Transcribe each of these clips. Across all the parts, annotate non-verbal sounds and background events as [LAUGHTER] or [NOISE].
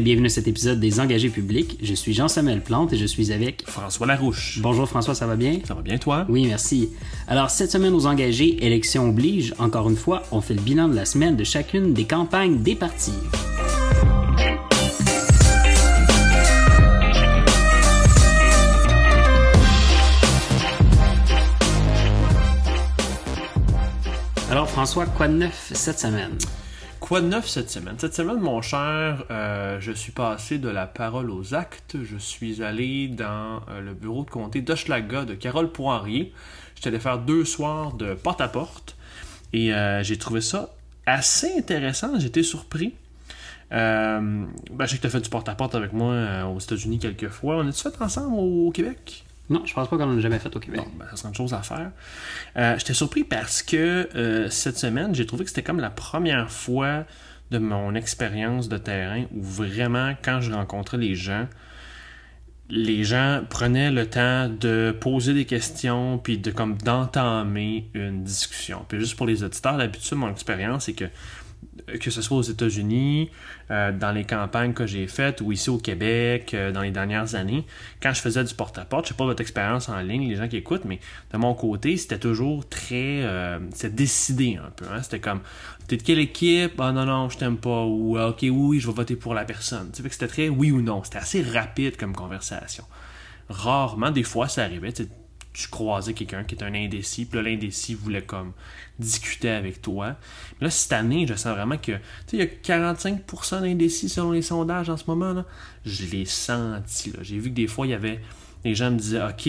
et bienvenue à cet épisode des Engagés publics. Je suis Jean-Samuel Plante et je suis avec François Larouche. Bonjour François, ça va bien? Ça va bien toi? Oui, merci. Alors cette semaine aux engagés, élection oblige, encore une fois, on fait le bilan de la semaine de chacune des campagnes des partis. Alors François, quoi de neuf cette semaine? Quoi de neuf cette semaine? Cette semaine, mon cher, euh, je suis passé de la parole aux actes. Je suis allé dans euh, le bureau de comté d'Hochelaga de Carole Poirier. J'étais allé faire deux soirs de porte-à-porte et euh, j'ai trouvé ça assez intéressant. J'étais surpris. ben, je sais que tu as fait du porte-à-porte avec moi aux États-Unis quelques fois. On a-tu fait ensemble au Québec? Non, je pense pas qu'on en a jamais fait au Québec. Bon, ben, ça serait une chose à faire. Euh, J'étais surpris parce que euh, cette semaine, j'ai trouvé que c'était comme la première fois de mon expérience de terrain où vraiment, quand je rencontrais les gens, les gens prenaient le temps de poser des questions puis de comme d'entamer une discussion. Puis juste pour les auditeurs, d'habitude, mon expérience, c'est que que ce soit aux États-Unis, euh, dans les campagnes que j'ai faites ou ici au Québec euh, dans les dernières années, quand je faisais du porte-à-porte, je sais pas votre expérience en ligne, les gens qui écoutent, mais de mon côté, c'était toujours très... Euh, c'était décidé un peu. Hein? C'était comme, t'es de quelle équipe? Ah non, non, je t'aime pas. Ou ah, ok, oui, je vais voter pour la personne. Tu sais, c'était très oui ou non. C'était assez rapide comme conversation. Rarement, des fois, ça arrivait croisais quelqu'un qui est un indécis, puis l'indécis voulait comme discuter avec toi. Mais là, cette année, je sens vraiment que, tu sais, il y a 45% d'indécis selon les sondages en ce moment, là. Je l'ai senti, là. J'ai vu que des fois, il y avait, les gens me disaient, OK,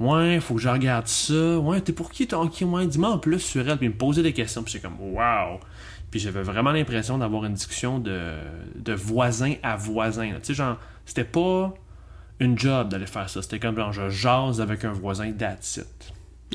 ouais, faut que je regarde ça. Ouais, t'es pour qui, OK, ouais, dis-moi en plus sur elle, puis me poser des questions, puis c'est comme, wow! Puis j'avais vraiment l'impression d'avoir une discussion de, de voisin à voisin, Tu sais, genre, c'était pas une job d'aller faire ça. C'était comme genre, je jase avec un voisin, that's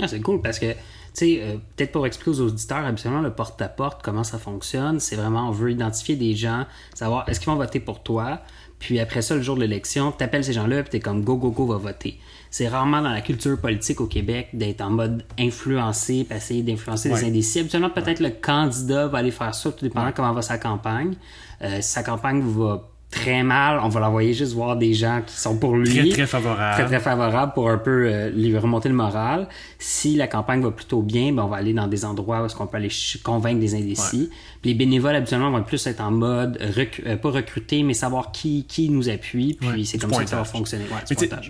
Ah, c'est cool parce que, tu sais, euh, peut-être pour expliquer aux auditeurs, absolument le porte-à-porte, comment ça fonctionne, c'est vraiment, on veut identifier des gens, savoir est-ce qu'ils vont voter pour toi, puis après ça, le jour de l'élection, tu appelles ces gens-là, puis t'es comme go, go, go, va voter. C'est rarement dans la culture politique au Québec d'être en mode influencé, puis essayer d'influencer des indécis. Absolument, peut-être le candidat va aller faire ça, tout dépendant comment va sa campagne. Euh, si sa campagne va très mal, on va l'envoyer juste voir des gens qui sont pour lui. Très, très favorable. Très, très favorable pour un peu euh, lui remonter le moral. Si la campagne va plutôt bien, ben on va aller dans des endroits où est-ce qu'on peut aller convaincre des indécis. Puis les bénévoles, habituellement, vont plus être en mode, euh, pas recruter, mais savoir qui, qui nous appuie. Puis c'est comme ça que ça va fonctionner.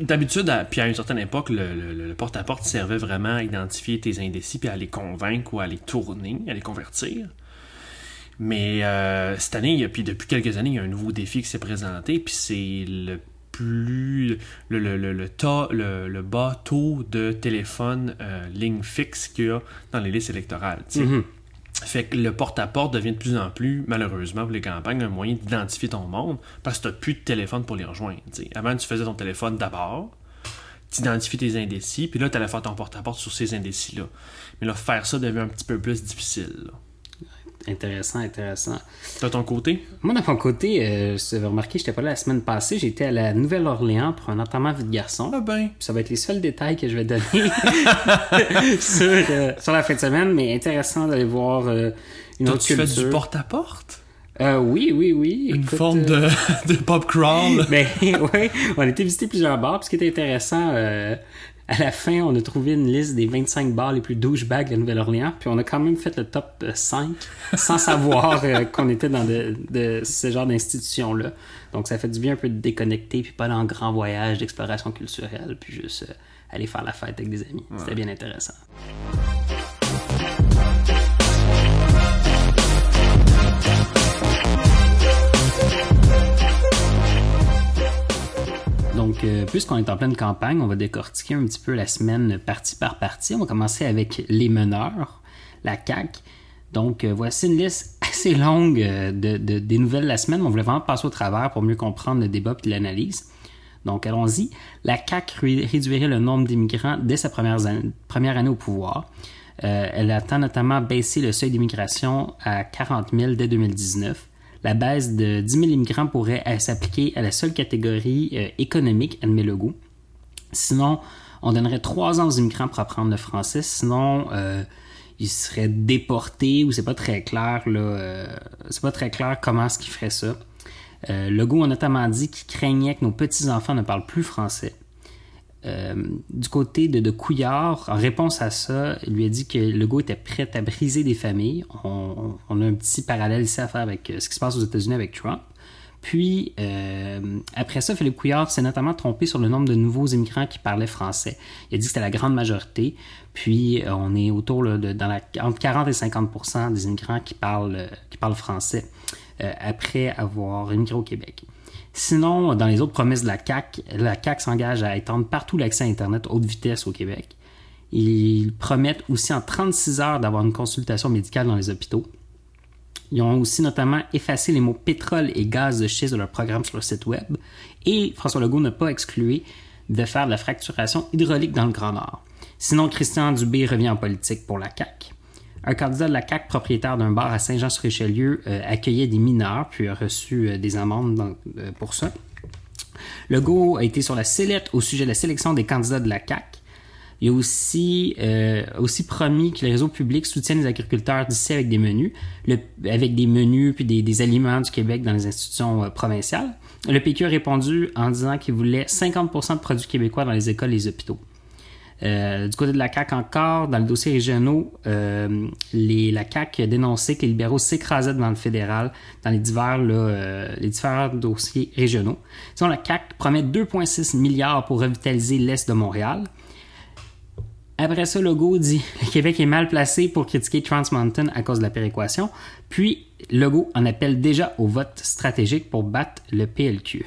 D'habitude, puis à une certaine époque, le porte-à-porte servait vraiment à identifier tes indécis puis à les convaincre ou à les tourner, à les convertir. Mais euh, cette année, puis depuis quelques années, il y a un nouveau défi qui s'est présenté, puis c'est le plus le, le, le, le, le, bas taux de téléphone euh, ligne fixe qu'il y a dans les listes électorales. Mm-hmm. Fait que le porte-à-porte devient de plus en plus, malheureusement pour les campagnes, un moyen d'identifier ton monde parce que tu n'as plus de téléphone pour les rejoindre. Avant, tu faisais ton téléphone d'abord, tu identifies tes indécis, puis là, tu allais faire ton porte-à-porte sur ces indécis-là. Mais là, faire ça devient un petit peu plus difficile. Intéressant, intéressant. De ton côté? Moi, de mon côté, euh, vous avez remarqué, j'étais pas là la semaine passée. J'étais à la Nouvelle-Orléans pour un enterrement vie de garçon. Ah ben. ça va être les seuls détails que je vais donner [LAUGHS] euh, sur, la fin de semaine, mais intéressant d'aller voir euh, une autre tu fais du porte-à-porte? Euh, oui, oui, oui. Une forme de, [LAUGHS] de pop crawl? [LAUGHS] ben, oui, on a été visiter plusieurs bars. Puis ce qui était intéressant, à la fin, on a trouvé une liste des 25 bars les plus douchebags de la Nouvelle-Orléans, puis on a quand même fait le top 5 sans savoir euh, [LAUGHS] qu'on était dans de, ce genre d'institution-là. Donc ça fait du bien un peu de déconnecter, puis pas dans un grand voyage d'exploration culturelle, puis juste euh, aller faire la fête avec des amis. C'était bien intéressant. Donc, euh, puisqu'on est en pleine campagne, on va décortiquer un petit peu la semaine partie par partie. On va commencer avec les meneurs, la CAC. Donc, euh, voici une liste [LAUGHS] assez longue euh, de, des nouvelles de la semaine. On voulait vraiment passer au travers pour mieux comprendre le débat et l'analyse. Donc, allons-y. La CAC réduirait le nombre d'immigrants dès sa première, première année au pouvoir. elle attend notamment baisser le seuil d'immigration à 40 000 dès 2019 la baisse de 10 000 immigrants pourrait s'appliquer à la seule catégorie euh, économique, admet le goût. Sinon, on donnerait trois ans aux immigrants pour apprendre le français. Sinon, euh, ils seraient déportés ou c'est pas très clair là. Euh, c'est pas très clair comment est-ce qu'ils feraient ça. Euh, Legault a notamment dit qu'il craignait que nos petits-enfants ne parlent plus français. Euh, du côté de, de, Couillard, en réponse à ça, il lui a dit que Legault était prêt à briser des familles. On, a un petit parallèle ici à faire avec ce qui se passe aux États-Unis avec Trump. Puis, euh, après ça, Philippe Couillard s'est notamment trompé sur le nombre de nouveaux immigrants qui parlaient français. Il a dit que c'était la grande majorité. Puis, euh, on est autour de, dans la, entre 40 et 50 des immigrants qui parlent, euh, qui parlent français euh, après avoir immigré au Québec. Sinon, dans les autres promesses de la CAC, la CAC s'engage à étendre partout l'accès à Internet haute vitesse au Québec. Ils promettent aussi en 36 heures d'avoir une consultation médicale dans les hôpitaux. Ils ont aussi notamment effacé les mots pétrole et gaz de schiste de leur programme sur leur site web. Et François Legault n'a pas exclu de faire de la fracturation hydraulique dans le Grand Nord. Sinon, Christian Dubé revient en politique pour la CAQ. Un candidat de la CAQ, propriétaire d'un bar à Saint-Jean-sur-Richelieu, euh, accueillait des mineurs puis a reçu euh, des amendes euh, pour ça. Legault a été sur la sellette au sujet de la sélection des candidats de la CAQ. Il a aussi, promis que les réseaux publics soutiennent les agriculteurs d'ici avec des menus, le, avec des menus puis des, aliments du Québec dans les institutions provinciales. Le PQ a répondu en disant qu'il voulait 50% de produits québécois dans les écoles et les hôpitaux. Euh, du côté de la CAQ encore, dans le dossier régionaux, euh, la CAQ a que les libéraux s'écrasaient devant le fédéral dans les divers, euh, les différents dossiers régionaux. Sinon, la CAQ promet 2,6 milliards pour revitaliser l'Est de Montréal. Après ça, Legault dit [LAUGHS] le Québec est mal placé pour critiquer Trans Mountain à cause de la péréquation. Puis, Legault en appelle déjà au vote stratégique pour battre le PLQ.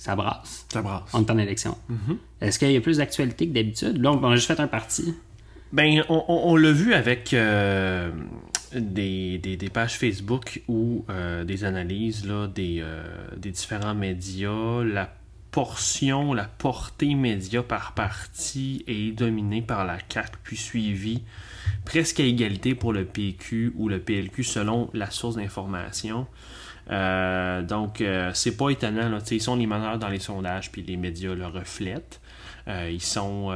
Ça brasse. Ça brasse. On est en élection. Mm-hmm. Est-ce qu'il y a plus d'actualité que d'habitude? Là, on a juste fait un parti. Ben, on, on, on l'a vu avec euh, des, des, des, pages Facebook ou euh, des analyses là, des, euh, des différents médias. La portion, la portée média par parti est dominée par la CAQ, puis suivie presque à égalité pour le PQ ou le PLQ selon la source d'information. Euh, donc, euh, c'est pas étonnant. Là, ils sont les meneurs dans les sondages, puis les médias le reflètent. Euh, ils sont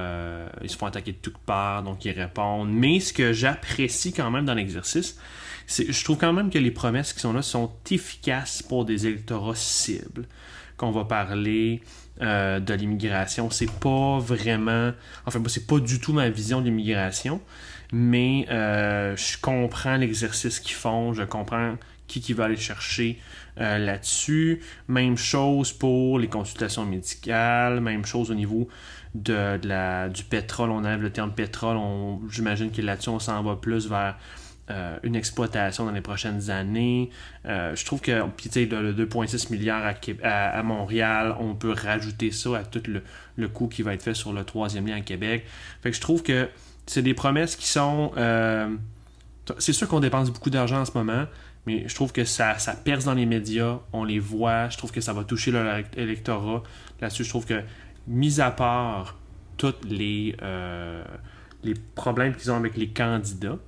ils se font attaquer de toutes parts, donc ils répondent. Mais ce que j'apprécie quand même dans l'exercice, c'est je trouve quand même que les promesses qui sont là sont efficaces pour des électorats cibles qu'on va parler de l'immigration. C'est pas vraiment. Enfin, c'est pas du tout ma vision de l'immigration, mais je comprends l'exercice qu'ils font, je comprends qui qui va aller chercher euh, là-dessus. Même chose pour les consultations médicales, même chose au niveau de, de la, du pétrole. On enlève le terme pétrole, j'imagine que là-dessus, on s'en va plus vers euh, une exploitation dans les prochaines années. Euh, je trouve que puis, le, le 2,6 milliards à, à, Montréal, on peut rajouter ça à tout le, le coût qui va être fait sur le troisième lien à Québec. Fait que je trouve que c'est des promesses qui sont. C'est sûr qu'on dépense beaucoup d'argent en ce moment, mais je trouve que ça, perce dans les médias, on les voit, je trouve que ça va toucher leur électorat. Là-dessus, je trouve que, mis à part tous les, les problèmes qu'ils ont avec les candidats,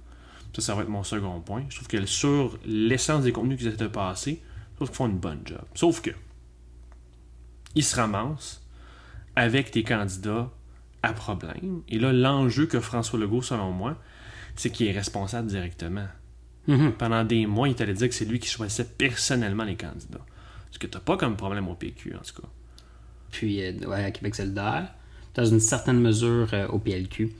ça, ça va être mon second point. Je trouve que sur l'essence des contenus qu'ils essaient de passer, je trouve qu'ils font une bonne job. Sauf que, ils se ramassent avec des candidats à problème. Et là, l'enjeu que François Legault, selon moi, c'est qu'il est responsable directement. Mm-hmm. Pendant des mois, il t'allait dire que c'est lui qui choisissait personnellement les candidats. Ce que tu n'as pas comme problème au PQ, en tout cas. Puis, euh, ouais, à Québec solidaire, dans une certaine mesure euh, au PLQ.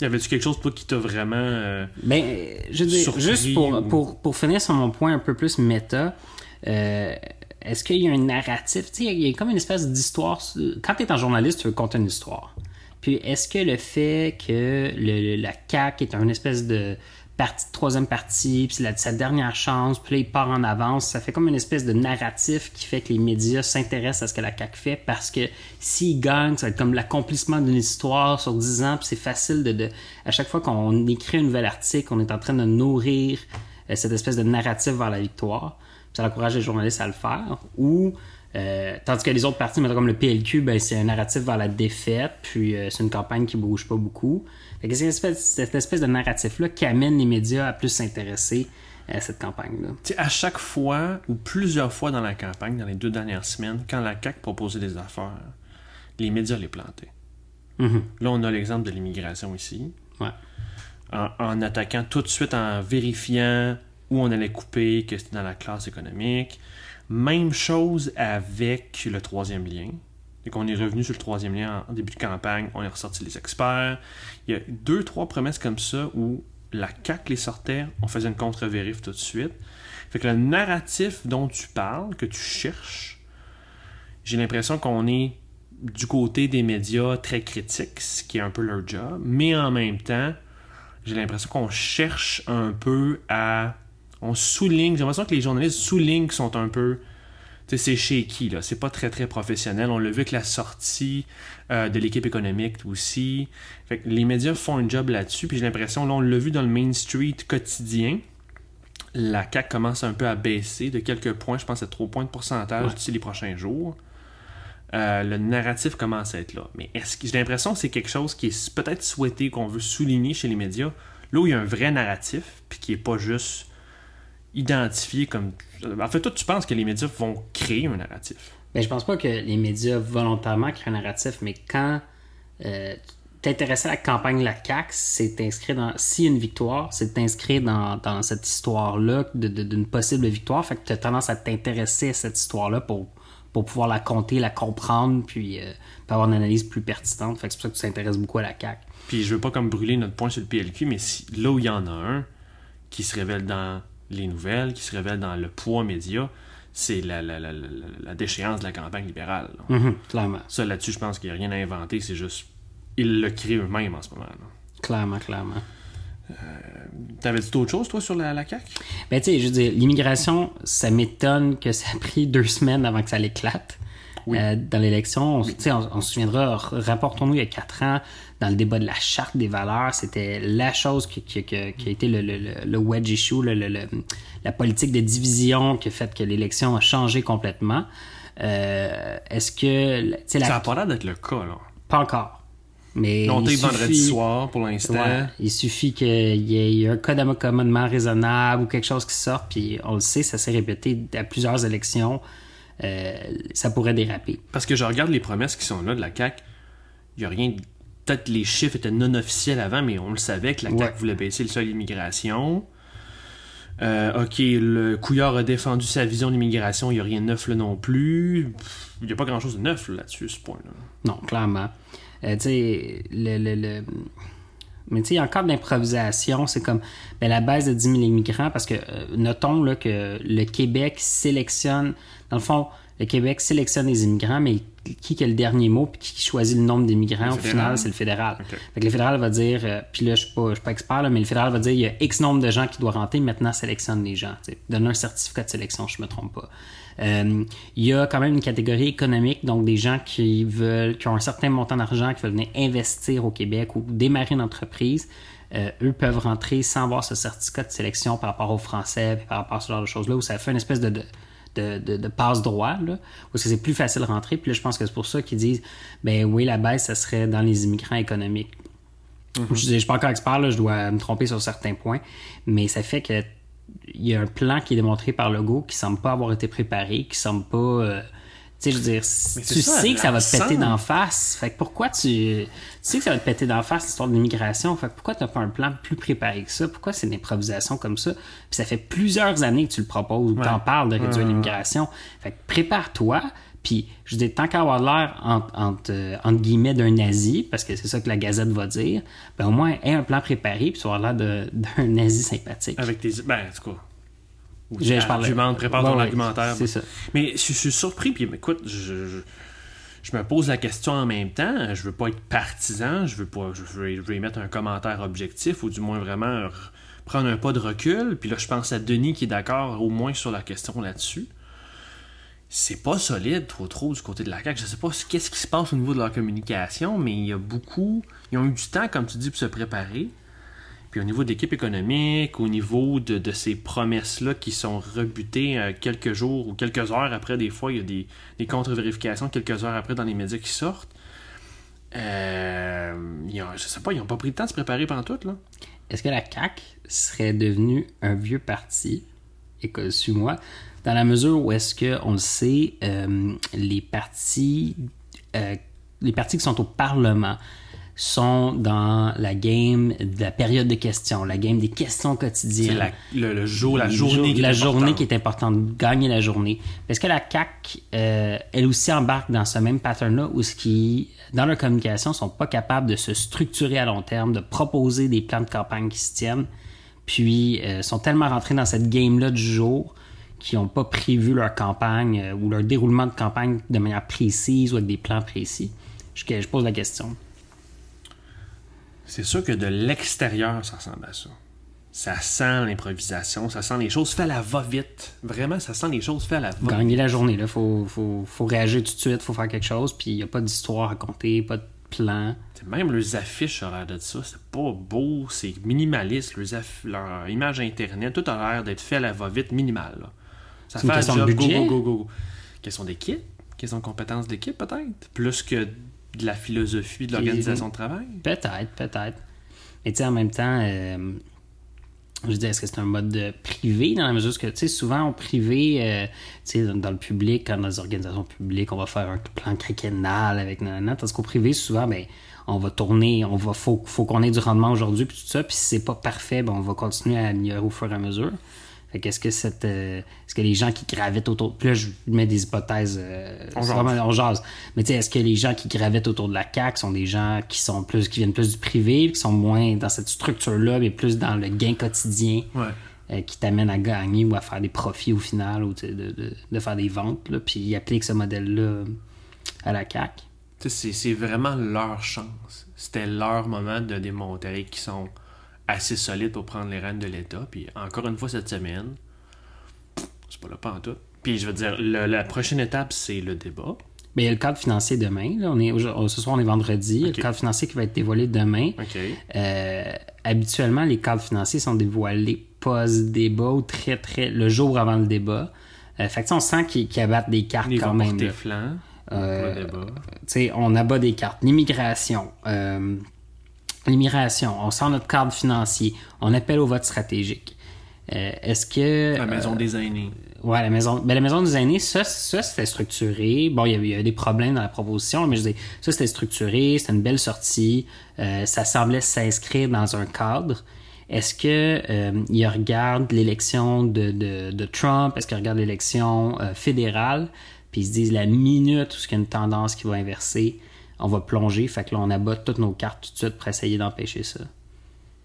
Y avait-tu quelque chose toi, qui t'a vraiment. Euh, ben, je veux dire, juste pour, ou... pour, pour, finir sur mon point un peu plus méta, est-ce qu'il y a un narratif? Tu sais, il y a comme une espèce d'histoire. Quand tu es un journaliste, tu veux compter une histoire. Puis est-ce que le fait que le, la CAQ est une espèce de partie, troisième partie, puis c'est sa dernière chance, puis là, il part en avance. Ça fait comme une espèce de narratif qui fait que les médias s'intéressent à ce que la CAQ fait parce que s'il gagne, ça va être comme l'accomplissement d'une histoire sur 10 ans, puis c'est facile de, de, À chaque fois qu'on écrit un nouvel article, on est en train de nourrir euh, cette espèce de narratif vers la victoire. Puis ça encourage les journalistes à le faire. Ou. Euh, tandis que les autres partis, comme le PLQ, ben, c'est un narratif vers la défaite, puis euh, c'est une campagne qui bouge pas beaucoup. C'est cette espèce, cette espèce de narratif-là qui amène les médias à plus s'intéresser à cette campagne-là. À chaque fois, ou plusieurs fois dans la campagne, dans les deux dernières semaines, quand la CAQ proposait des affaires, les médias les plantaient. Mm -hmm. Là, on a l'exemple de l'immigration ici. Ouais. En, en, attaquant tout de suite, en vérifiant où on allait couper que c'était dans la classe économique. Même chose avec le troisième lien. Et qu'on est revenu sur le troisième lien en début de campagne, on est ressorti les experts. Il y a deux, trois promesses comme ça où la CAQ les sortait, on faisait une contre-vérif tout de suite. Fait que le narratif dont tu parles, que tu cherches, j'ai l'impression qu'on est du côté des médias très critiques, ce qui est un peu leur job, mais en même temps, j'ai l'impression qu'on cherche un peu à. On souligne, j'ai l'impression que les journalistes soulignent qu'ils sont un peu. C'est shaky, là? C'est pas très, très professionnel. On l'a vu avec la sortie euh, de l'équipe économique aussi. Fait que les médias font un job là-dessus, puis j'ai l'impression, là, on l'a vu dans le Main Street quotidien. La CAC commence un peu à baisser de quelques points, je pense à 3 points de pourcentage Ouais. d'ici les prochains jours. Euh, le narratif commence à être là. Mais est-ce que j'ai l'impression que c'est quelque chose qui est peut-être souhaité, qu'on veut souligner chez les médias, là où il y a un vrai narratif, puis qui est pas juste identifié comme. En fait, toi, tu penses que les médias vont créer un narratif? Ben, je pense pas que les médias volontairement créent un narratif, mais quand euh, t'intéresser à la campagne de la CAQ, c'est t'inscrire dans. S'il y a une victoire, c'est de t'inscrire dans, dans cette histoire-là de- de- d'une possible victoire. Fait que tu as tendance à t'intéresser à cette histoire-là pour, pour pouvoir la compter, la comprendre, puis, euh, puis avoir une analyse plus pertinente. Fait que c'est pour ça que tu t'intéresses beaucoup à la CAQ. Puis je veux pas comme brûler notre point sur le PLQ, mais si, là où il y en a un qui se révèle dans les nouvelles, qui se révèle dans le poids média, c'est la, la, la, la, la déchéance de la campagne libérale. là. Mhm, clairement. Ça, là-dessus, je pense qu'il n'y a rien à inventer, c'est juste. Ils le créent eux-mêmes en ce moment. là. Clairement, clairement. T'avais dit d'autres choses, toi, sur la, CAQ? Ben, tu sais, je veux dire, l'immigration, ça m'étonne que ça a pris deux semaines avant que ça l'éclate. Euh, dans l'élection, on, on, on se souviendra, rapportons-nous il y a quatre ans, dans le débat de la charte des valeurs, c'était la chose qui, qui- qui- qui a été le, le- le- le wedge issue, le- la politique de division qui a fait que l'élection a changé complètement. Euh, Est-ce que, la- Ça n'a pas l'air d'être le cas, là. pas encore. Mais On il est vendredi suffit- soir pour l'instant. Ouais, il suffit qu'il y ait un code d'accommodement raisonnable ou quelque chose qui sorte, puis on le sait, ça s'est répété à plusieurs élections, euh, ça pourrait déraper. Parce que je regarde les promesses qui sont là de la CAQ. Il n'y a rien. Peut-être les chiffres étaient non officiels avant, mais on le savait que la CAQ Ouais. voulait baisser le seuil d'immigration. Euh, ok, le Couillard a défendu sa vision de l'immigration, il n'y a rien de neuf là non plus. Il n'y a pas grand chose de neuf là, là-dessus, ce point-là. Non, clairement. Euh, tu sais, le, le, le- Mais tu sais, il y a encore de l'improvisation. C'est comme ben, la baisse de 10 000 immigrants, parce que euh, notons là, que le Québec sélectionne, dans le fond, le Québec sélectionne les immigrants, mais qui qui a le dernier mot, puis qui choisit le nombre d'immigrants, au final, c'est le fédéral. Ok. Fait que le fédéral va dire, euh, puis là, je suis pas, je suis pas expert, là, mais le fédéral va dire, il y a X nombre de gens qui doivent rentrer, maintenant sélectionne les gens. Donne un certificat de sélection, je me trompe pas. Euh, il y a quand même une catégorie économique, donc des gens qui veulent, qui ont un certain montant d'argent, qui veulent venir investir au Québec ou démarrer une entreprise. Euh, eux peuvent rentrer sans avoir ce certificat de sélection par rapport aux Français, puis par rapport à ce genre de choses-là, où ça fait une espèce de, de, de, de- de passe-droit, là, où est-ce que c'est plus facile de rentrer. Puis là, je pense que c'est pour ça qu'ils disent, ben oui, la baisse, ça serait dans les immigrants économiques. Je ne suis pas encore expert, là, je dois me tromper sur certains points, mais ça fait que il y a un plan qui est démontré par Legault qui semble pas avoir été préparé, qui semble pas. euh, sais, je veux dire, tu ça, sais que ça va te péter d'en face. Fait que pourquoi tu. Tu sais que ça va te péter d'en face l'histoire de l'immigration. Fait que pourquoi tu n'as pas un plan plus préparé que ça? Pourquoi c'est une improvisation comme ça? Puis ça fait plusieurs années que tu le proposes ou que tu en parles de réduire l'immigration. Fait que prépare-toi. Puis, je dis, tant qu'à avoir l'air entre, entre, euh, entre guillemets d'un nazi, parce que c'est ça que la Gazette va dire, ben au moins, aie un plan préparé, puis tu vas avoir l'air [LAUGHS] d'un nazi sympathique. Avec tes. Ben, en tout cas. Argumente, prépare Ouais, ton ouais, argumentaire. c'est ça. Mais je, je suis surpris, puis écoute, je, je, je me pose la question en même temps. Je veux pas être partisan, je veux pas. Je veux, je veux y mettre un commentaire objectif, ou du moins vraiment prendre un pas de recul. Puis là, je pense à Denis qui est d'accord au moins sur la question là-dessus. C'est pas solide trop trop du côté de la CAQ. Je sais pas ce- qu'est-ce qui se passe au niveau de leur communication, mais il y a beaucoup. Ils ont eu du temps, comme tu dis, pour se préparer. Puis au niveau de l'équipe économique, au niveau de, de ces promesses-là qui sont rebutées euh, quelques jours ou quelques heures après, des fois, il y a des, des contre-vérifications quelques heures après dans les médias qui sortent. Euh, ils ont- je sais pas, ils n'ont pas pris le temps de se préparer pendant tout, là. Est-ce que la CAQ serait devenue un vieux parti, écoute, suis-moi, dans la mesure où est-ce que, on le sait, euh, les partis, euh, les partis qui sont au Parlement sont dans la game de la période de questions, la game des questions quotidiennes. la, le, le jour, la journée qui est la journée qui est importante, gagner la journée. Parce que la CAC, euh, elle aussi embarque dans ce même pattern-là où ce qui, dans leur communication, sont pas capables de se structurer à long terme, de proposer des plans de campagne qui se tiennent, puis euh, sont tellement rentrés dans cette game-là du jour qu'ils n'ont pas prévu leur campagne euh, ou leur déroulement de campagne de manière précise ou avec des plans précis. Je, je pose la question. C'est sûr que de l'extérieur, ça ressemble à ça. Ça sent l'improvisation, ça sent les choses fait à la va-vite. Vraiment, ça sent les choses fait à la va-vite. Gagner la journée, là, faut, faut, faut réagir tout de suite, faut faire quelque chose, puis il n'y a pas d'histoire à raconter, pas de plan. Même leurs affiches ont l'air de ça. C'est pas beau, c'est minimaliste. Leurs leur image internet, tout a l'air d'être fait à la va-vite minimal. là. Ça fait un job, go, go, go, go. Question d'équipe, question de compétences d'équipe peut-être. Plus que de la philosophie de l'organisation de travail? Peut-être, peut-être. Mais tu sais, en même temps, euh, je dis, est-ce que c'est un mode de privé dans la mesure où, que, tu sais, souvent, au privé, euh, tu sais, dans, dans le public, quand dans les organisations publiques, on va faire un plan quinquennal avec nanana, tandis qu'au privé, souvent, ben, on va tourner, on va, faut, faut qu'on ait du rendement aujourd'hui, puis tout ça, puis si c'est pas parfait, ben, on va continuer à améliorer au fur et à mesure. Fait qu'est-ce que cette, euh, est-ce que les gens qui gravitent autour, puis là, je mets des hypothèses, euh, On jase. vraiment- on jase. Mais tu sais, est-ce que les gens qui gravitent autour de la CAQ sont des gens qui sont plus, qui viennent plus du privé, qui sont moins dans cette structure-là, mais plus dans le gain quotidien, Ouais. euh, qui t'amène à gagner ou à faire des profits au final, ou de, de, de faire des ventes, là, puis ils appliquent ce modèle-là à la CAQ? Tu sais, C'est c'est vraiment leur chance. C'était leur moment de démontrer qu'ils sont assez solides pour prendre les rênes de l'État. Puis encore une fois cette semaine, c'est pas là pas en tout. Puis je veux dire, le- la prochaine étape, c'est le débat. Mais il y a le cadre financier demain. Là. On est, aujourd'hui- ce soir, on est vendredi. Il y a le cadre financier qui va être dévoilé demain. Euh, habituellement, les cadres financiers sont dévoilés post-débat ou très, très le jour avant le débat. Euh, fait que, tu sais, on sent qu'ils qu'ils abattent des cartes Ils quand même. porter là. flanc Euh, on abat des cartes. L'immigration. Euh, L'immigration. On sort notre cadre financier. On appelle au vote stratégique. Euh, Est-ce que. La maison euh, des aînés. Ouais, la maison, ben, la maison des aînés, ça, ça c'était structuré. Bon, il y avait, il y avait des problèmes dans la proposition, mais je dis, ça c'était structuré, c'était une belle sortie. Euh, ça semblait s'inscrire dans un cadre. Est-ce que euh, il regarde l'élection de, de, de Trump? Est-ce qu'il regarde l'élection euh, fédérale? Puis ils se disent la minute où il y a une tendance qui va inverser, on va plonger. Fait que là, on abat toutes nos cartes tout de suite pour essayer d'empêcher ça.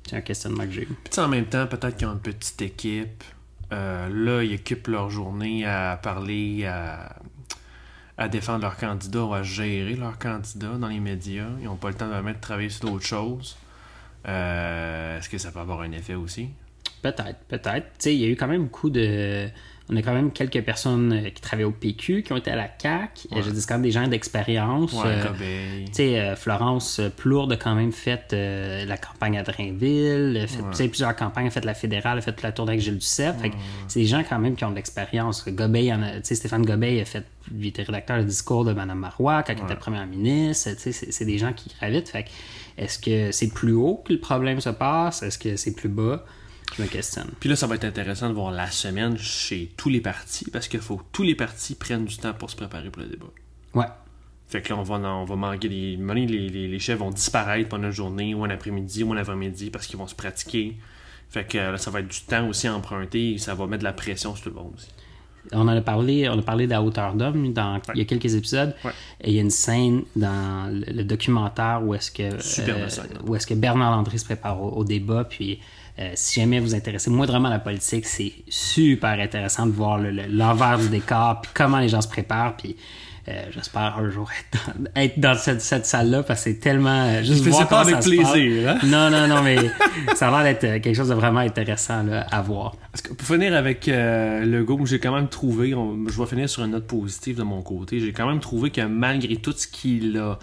C'est un questionnement que j'ai eu. Puis en même temps, peut-être qu'ils ont une petite équipe. Euh, là, ils occupent leur journée à parler, à, à défendre leur candidat ou à gérer leur candidat dans les médias. Ils n'ont pas le temps de de travailler sur d'autres choses. Euh, Est-ce que ça peut avoir un effet aussi? Peut-être, peut-être. Tu sais, il y a eu quand même beaucoup de. On a quand même quelques personnes euh, qui travaillent au PQ, qui ont été à la CAC. Ouais. Je dis quand même des gens d'expérience. Ouais, Euh, Cobeil. tu sais, euh, Florence Plourde a quand même fait euh, la campagne à Drainville, fait Ouais. plusieurs campagnes, a fait la fédérale, a fait la tournée avec Gilles Duceppe. Fait c'est des gens quand même qui ont de l'expérience. Gobeil, en a- tu sais, Stéphane Gobeil a fait, il était rédacteur du discours de Mme Marois quand il était première ministre. Tu sais, c'est des gens qui gravitent. Fait est-ce que c'est plus haut que le problème se passe? Est-ce que c'est plus bas? Je me questionne. Puis là, ça va être intéressant de voir la semaine chez tous les partis parce qu'il faut que tous les partis prennent du temps pour se préparer pour le débat. Ouais. Fait que là, on va, on va manquer des. Les, les, les chefs vont disparaître pendant une journée ou un après-midi ou un avant-midi parce qu'ils vont se pratiquer. Fait que euh, là, ça va être du temps aussi emprunté et ça va mettre de la pression sur tout le monde aussi. On en a parlé, on a parlé de la hauteur d'homme dans il y a quelques épisodes. Ouais. Et il y a une scène dans le, le documentaire où est-ce que euh, Superbe scène. où est-ce que Bernard Landry se prépare au, au débat. Puis euh, si jamais vous intéressez moindrement à la politique, c'est super intéressant de voir le- le- l'envers du décor, puis comment les gens se préparent. Puis euh, j'espère un jour être dans, être dans cette, cette salle-là parce que c'est tellement euh, juste voir comment avec ça se passe. plaisir, hein? Non, non, non, mais [LAUGHS] ça a l'air d'être euh, quelque chose de vraiment intéressant là, à voir. Parce que pour finir avec euh, le go, j'ai quand même trouvé, on- je vais finir sur une note positive de mon côté, j'ai quand même trouvé que malgré tout ce a,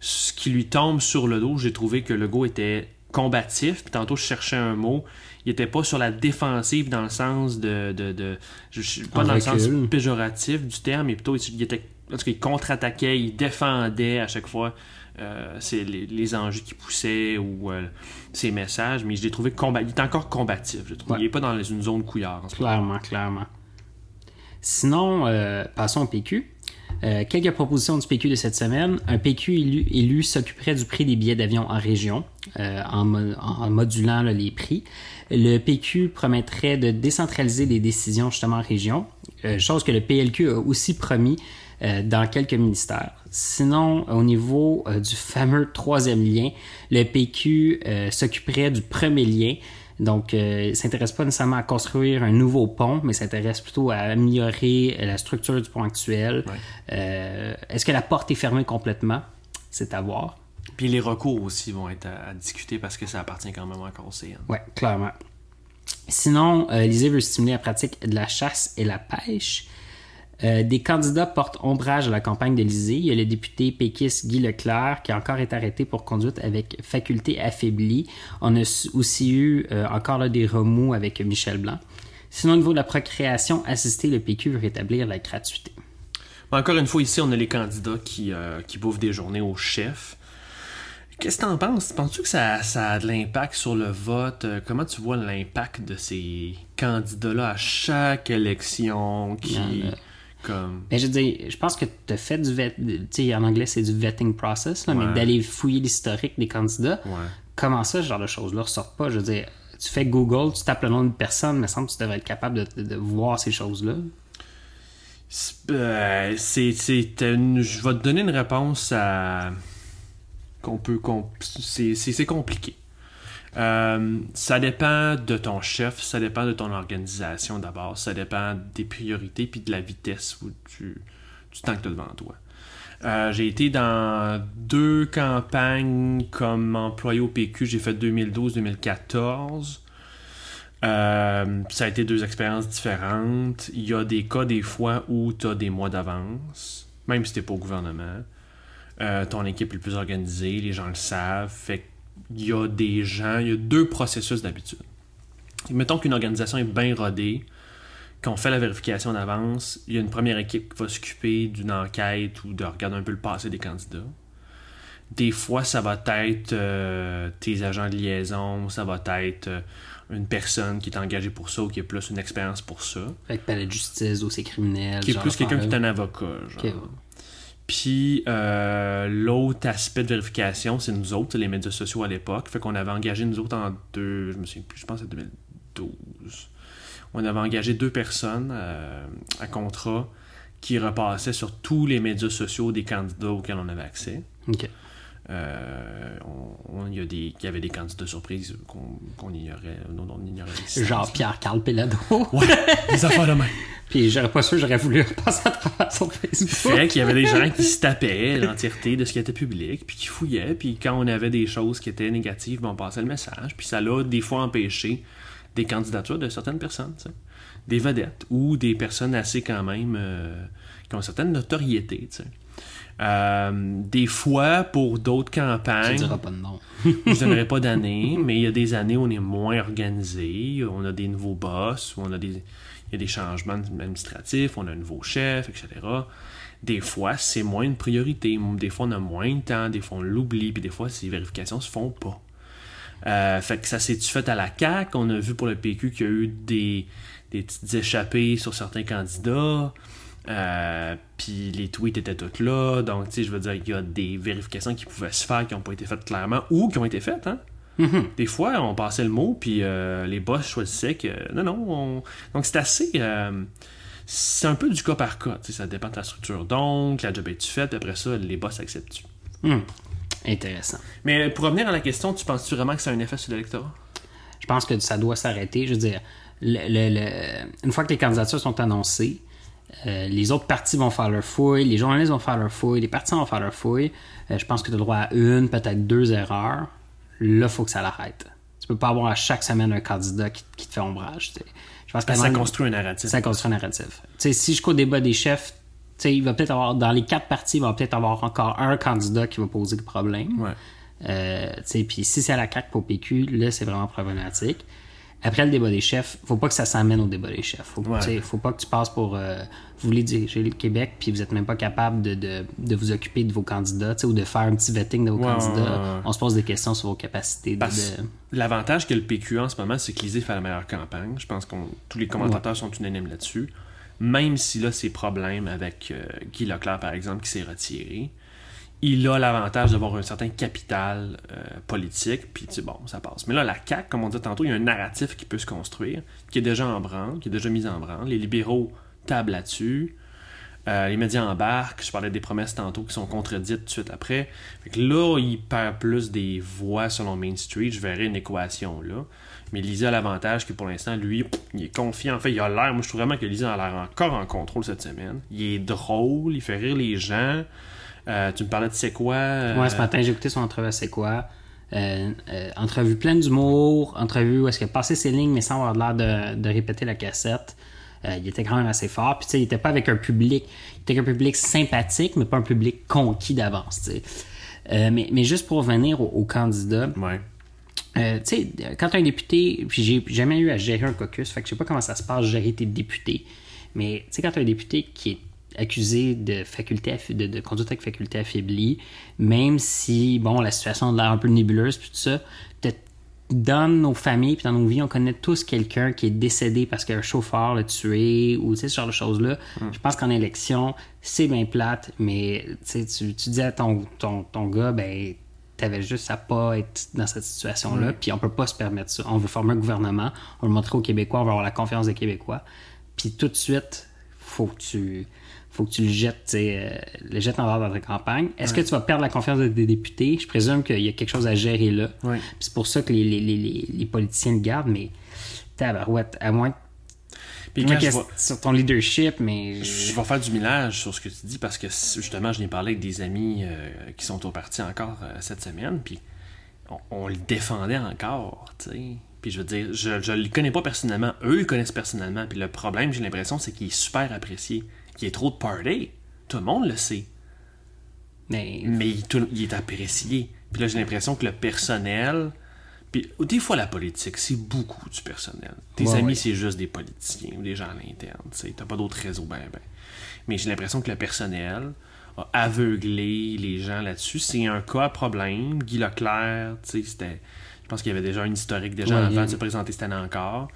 ce qui lui tombe sur le dos, j'ai trouvé que le go était combatif. Puis tantôt, je cherchais un mot. Il était pas sur la défensive dans le sens de. de, de je, pas En dans le sens péjoratif du terme, mais plutôt il était. En tout cas, il contre-attaquait, il défendait à chaque fois euh, c'est les, les enjeux qu'il poussait ou euh, ses messages, mais je l'ai trouvé combat. Il est encore combatif, je trouve. Ouais. Il est pas dans une zone couillard en ce moment. Clairement, clairement. Sinon, euh, passons au PQ. Euh, quelques propositions du PQ de cette semaine. Un PQ élu, s'occuperait du prix des billets d'avion en région, euh, en, mo- en modulant les prix. Le PQ promettrait de décentraliser les décisions justement en région, euh, chose que le PLQ a aussi promis dans quelques ministères. Sinon, au niveau du fameux troisième lien, le PQ s'occuperait du premier lien. Donc, euh, il s'intéresse pas nécessairement à construire un nouveau pont, mais s'intéresse plutôt à améliorer la structure du pont actuel. Ouais. Euh, Est-ce que la porte est fermée complètement? C'est à voir. Puis les recours aussi vont être à, à discuter parce que ça appartient quand même encore au CN. Ouais, clairement. Sinon, euh, veut stimuler la pratique de la chasse et la pêche. Euh, des candidats portent ombrage à la campagne de l'Élysée. Il y a le député péquiste Guy Leclerc qui a encore été arrêté pour conduite avec faculté affaiblie. On a aussi eu euh, encore là, des remous avec Michel Blanc. Sinon, au niveau de la procréation assistée, le PQ veut rétablir la gratuité. Mais Encore une fois, ici, on a les candidats qui, euh, qui bouffent des journées au chef. Qu'est-ce que t'en penses? Penses-tu que ça, ça a de l'impact sur le vote? Comment tu vois l'impact de ces candidats-là à chaque élection qui... Non, comme... Mais je dire, je pense que tu as fait du vet, tu sais, en anglais c'est du vetting process, là, Ouais. mais d'aller fouiller l'historique des candidats, Ouais. comment ça, ce genre de choses-là ressort pas? Je veux dire, tu fais Google, tu tapes le nom d'une personne, mais semble que tu devrais être capable de, de- de voir ces choses-là. C'est- euh, c'est une- je vais te donner une réponse à qu'on peut qu'on- c'est compliqué Euh, ça dépend de ton chef ça dépend de ton organisation d'abord ça dépend des priorités puis de la vitesse où tu du temps que tu as devant toi Euh, j'ai été dans deux campagnes comme employé au PQ j'ai fait 2012-2014 euh, ça a été deux expériences différentes. Il y a des cas, des fois, où tu as des mois d'avance, même si tu pas au gouvernement. Ton équipe est plus organisée, les gens le savent. Fait qu'il y a des gens, il y a deux processus d'habitude. Mettons qu'une organisation est bien rodée, qu'on fait la vérification d'avance, il y a une première équipe qui va s'occuper d'une enquête ou de regarder un peu le passé des candidats. Des fois, ça va être euh, tes agents de liaison, ça va être euh, une personne qui est engagée pour ça ou qui a plus une expérience pour ça, que palais de justice, dossier criminel. qui est plus quelqu'un qui est un avocat. genre. Ok, ouais. Puis euh, l'autre aspect de vérification, c'est nous autres, les médias sociaux à l'époque. Fait qu'on avait engagé nous autres en deux, je me souviens plus, je pense c'est 2012. On avait engagé deux personnes euh, à contrat qui repassaient sur tous les médias sociaux des candidats auxquels on avait accès. Euh, on- on- il y, a des- il y avait des candidats surprises qu'on qu'on ignorait, dont on ignorait Genre Pierre-Carl Pelado. Ouais, des affaires de même. [LAUGHS] Puis j'aurais pas sûr, j'aurais voulu passer à travers son Facebook. Fait qu'il y avait des gens qui se tapaient l'entièreté de ce qui était public, puis qui fouillaient, puis quand on avait des choses qui étaient négatives, ben, on passait le message, puis ça l'a des fois empêché des candidatures de certaines personnes, tu sais. des vedettes, ou des personnes assez quand même euh, qui ont une certaine notoriété. tu sais. Euh, des fois, pour d'autres Tu campagnes, diras pas de nom. [LAUGHS] je donnerai pas d'années, mais il y a des années où on est moins organisé, on a des nouveaux boss, où on a des, il y a des changements administratifs, on a un nouveau chef, etc. Des fois, c'est moins une priorité. Des fois, on a moins de temps, des fois, on l'oublie, puis des fois, ces vérifications se font pas. Euh, fait que ça s'est-tu fait à la CAQ? On a vu pour le PQ qu'il y a eu des, des petites échappées sur certains candidats. Euh, puis les tweets étaient tous là. Donc, tu sais, je veux dire, il y a des vérifications qui pouvaient se faire qui n'ont pas été faites clairement ou qui ont été faites. Hein? Des fois, on passait le mot, puis euh, les boss choisissaient que. Non, non. on- Donc, c'est assez. euh, c'est un peu du cas par cas. tu sais, Ça dépend de ta structure. Donc, la job est-tu faite, après ça, les boss acceptent-tu? Hmm. Intéressant. Mais pour revenir à la question, tu penses-tu vraiment que ça a un effet sur l'électorat? Je pense que ça doit s'arrêter. Je veux dire, le- le- le- une fois que les candidatures sont annoncées, euh, les autres partis vont faire leur fouille, les journalistes vont faire leur fouille, les partis vont faire leur fouille. Euh, je pense que tu as le droit à une, peut-être deux erreurs. Là, il faut que ça l'arrête. Tu peux pas avoir à chaque semaine un candidat qui, qui te fait ombrage. tu sais. Je pense que Ça construit un narratif. ça construit un narratif. Si jusqu'au débat des chefs, il va peut-être avoir, dans les quatre partis, il va peut-être avoir encore un candidat qui va poser le problème. Euh, puis si c'est à la CAQ pour PQ, là, c'est vraiment problématique. Après le débat des chefs, faut pas que ça s'amène au débat des chefs. Faut, Ouais. faut pas que tu passes pour. euh, vous voulez diriger le Québec, puis vous êtes même pas capable de, de, de vous occuper de vos candidats, ou de faire un petit vetting de vos Ouais, candidats. ouais. On se pose des questions sur vos capacités de. Parce- de- L'avantage que le PQ en ce moment, c'est que l'ISée fait la meilleure campagne. Je pense que tous les commentateurs sont unanimes là-dessus. même s'il a ses problèmes avec euh, Guy Leclerc, par exemple, qui s'est retiré, il a l'avantage d'avoir un certain capital euh, politique, puis tu bon, ça passe. Mais là, la CAQ, comme on dit tantôt, il y a un narratif qui peut se construire, qui est déjà en branle, qui est déjà mis en branle. Les libéraux tablent là-dessus. Euh, les médias embarquent. Je parlais des promesses tantôt qui sont contredites tout de suite après. Fait que là, il perd plus des voix selon Main Street. Je verrai une équation là. Mais Lisa a l'avantage que pour l'instant, lui, il est confiant. En fait, il a l'air. Moi, je trouve vraiment que Lisa a l'air encore en contrôle cette semaine. Il est drôle, il fait rire les gens. Euh, tu me parlais de c'est quoi euh, Ouais, ce matin, j'ai écouté son entrevue à c'est quoi. Euh, euh, entrevue pleine d'humour, entrevue où est-ce qu'il a passé ses lignes mais sans avoir l'air de, de répéter la cassette. Il était quand même assez fort. Puis tu sais, il était pas avec un public, il était avec un public sympathique, mais pas un public conquis d'avance. tu sais. Mais, mais juste pour revenir au, au candidat, Ouais. euh, tu sais, quand un député, puis j'ai jamais eu à gérer un caucus, fait que je sais pas comment ça se passe gérer tes députés, mais tu sais, quand un député qui est accusé de faculté de, de conduite avec faculté affaiblie, même si, bon, la situation a l'air un peu nébuleuse, puis tout ça, dans nos familles puis dans nos vies, on connaît tous quelqu'un qui est décédé parce qu'un chauffeur l'a tué ou tu sais, ce genre de choses-là. Je pense qu'en élection, c'est bien plate, mais tu dis à ton, ton, ton gars, ben, t'avais juste à pas être dans cette situation-là, puis on peut pas se permettre ça. On veut former un gouvernement, on veut le montrer aux Québécois, on veut avoir la confiance des Québécois, puis tout de suite, faut que tu faut que tu le jettes, euh, le jettes en dehors de ta campagne. Est-ce que tu vas perdre la confiance des députés? Je présume qu'il y a quelque chose à gérer là. Ouais. Puis c'est pour ça que les, les, les, les, les politiciens le gardent, mais tabarouette, à moins, Puis quand je que vois- sur ton leadership, mais... Je vais faire du millage sur ce que tu dis parce que justement, je n'ai parlé avec des amis euh, qui sont au parti encore euh, cette semaine, puis on, on le défendait encore, tu sais. Puis je veux dire, je, je le connais pas personnellement, eux le connaissent personnellement, puis le problème, j'ai l'impression, c'est qu'il est super apprécié, qu'il y ait trop de party. Tout le monde le sait, mais mais il, tout- il est apprécié. Puis là, j'ai l'impression que le personnel, puis des fois la politique, c'est beaucoup du personnel. Tes Ouais, amis, ouais. c'est juste des politiciens ou des gens à l'interne. T'as pas d'autres réseaux, ben, ben. Mais j'ai l'impression que le personnel a aveuglé les gens là-dessus. C'est un cas à problème. Guy Leclerc, tu sais, c'était. Je pense qu'il y avait déjà une historique déjà Ouais, avant de se présenter cette année encore.